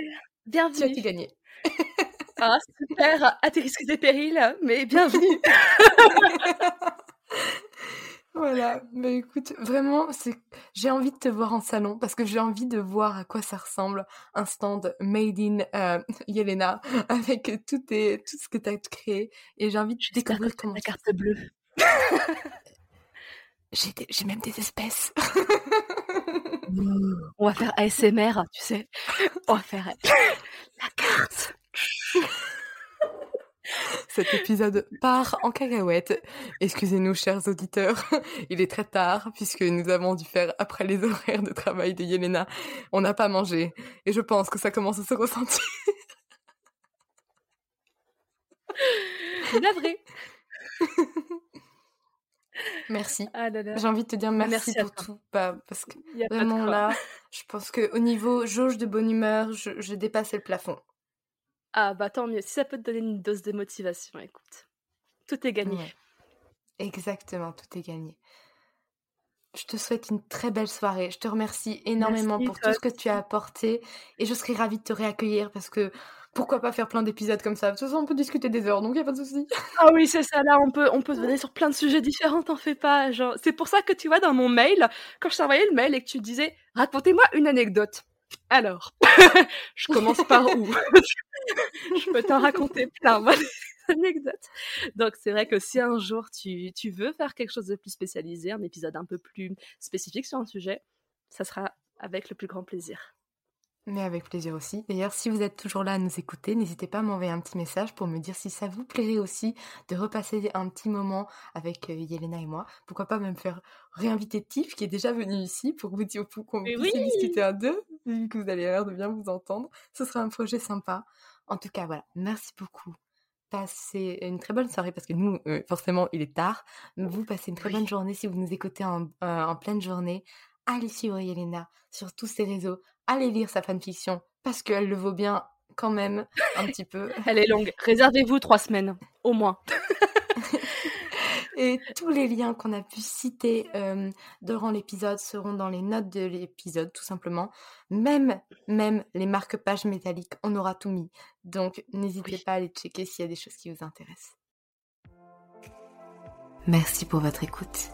bienvenue. Tu as gagné. ah, super, à tes risques et périls, mais bienvenue. voilà, mais écoute, vraiment, c'est, j'ai envie de te voir en salon parce que j'ai envie de voir à quoi ça ressemble un stand made in euh, Yelena avec tout, tes, tout ce que tu as créé et j'ai envie de découvrir comment. La carte bleue. J'ai même des espèces. On va faire ASMR, tu sais. On va faire la carte. Cet épisode part en cacahuète. Excusez-nous, chers auditeurs. Il est très tard puisque nous avons dû faire après les horaires de travail de Yelena. On n'a pas mangé et je pense que ça commence à se ressentir. Vraie. Merci. Ah J'ai envie de te dire merci, pour tout. Bah, parce que vraiment là, je pense qu'au niveau jauge de bonne humeur, je, je dépassé le plafond. Ah bah tant mieux. Si ça peut te donner une dose de motivation, écoute. Tout est gagné. Exactement, tout est gagné. Je te souhaite une très belle soirée. Je te remercie énormément pour tout ce que tu as apporté et je serai ravie de te réaccueillir parce que pourquoi pas faire plein d'épisodes comme ça? De toute façon, on peut discuter des heures, donc il n'y a pas de souci. Ah oui, c'est ça, là, on peut, on peut se venir sur plein de sujets différents, t'en fais pas. Genre... C'est pour ça que tu vois, dans mon mail, quand je t'envoyais le mail et que tu disais « Racontez-moi une anecdote ». Alors, je commence par où? Je peux t'en raconter plein, moi, anecdotes. Donc, c'est vrai que si un jour tu, tu veux faire quelque chose de plus spécialisé, un épisode un peu plus spécifique sur un sujet, ça sera avec le plus grand plaisir. Mais avec plaisir aussi. D'ailleurs, si vous êtes toujours là à nous écouter, n'hésitez pas à m'envoyer un petit message pour me dire si ça vous plairait aussi de repasser un petit moment avec euh, Yelena et moi. Pourquoi pas même faire réinviter Tiff qui est déjà venu ici pour vous dire qu'on puisse discuter à deux, vu que vous allez l'air de bien vous entendre. Ce sera un projet sympa. En tout cas, voilà. Merci beaucoup. Passez une très bonne soirée parce que nous, euh, forcément, il est tard. Vous passez une très bonne journée si vous nous écoutez en, euh, en pleine journée allez suivre Yelena sur tous ses réseaux, allez lire sa fanfiction parce qu'elle le vaut bien quand même un petit peu. Elle est longue. Réservez-vous trois semaines, au moins. Et tous les liens qu'on a pu citer euh, durant l'épisode seront dans les notes de l'épisode, tout simplement. Même, même les marque-pages métalliques, on aura tout mis. Donc, n'hésitez pas à aller checker s'il y a des choses qui vous intéressent. Merci pour votre écoute.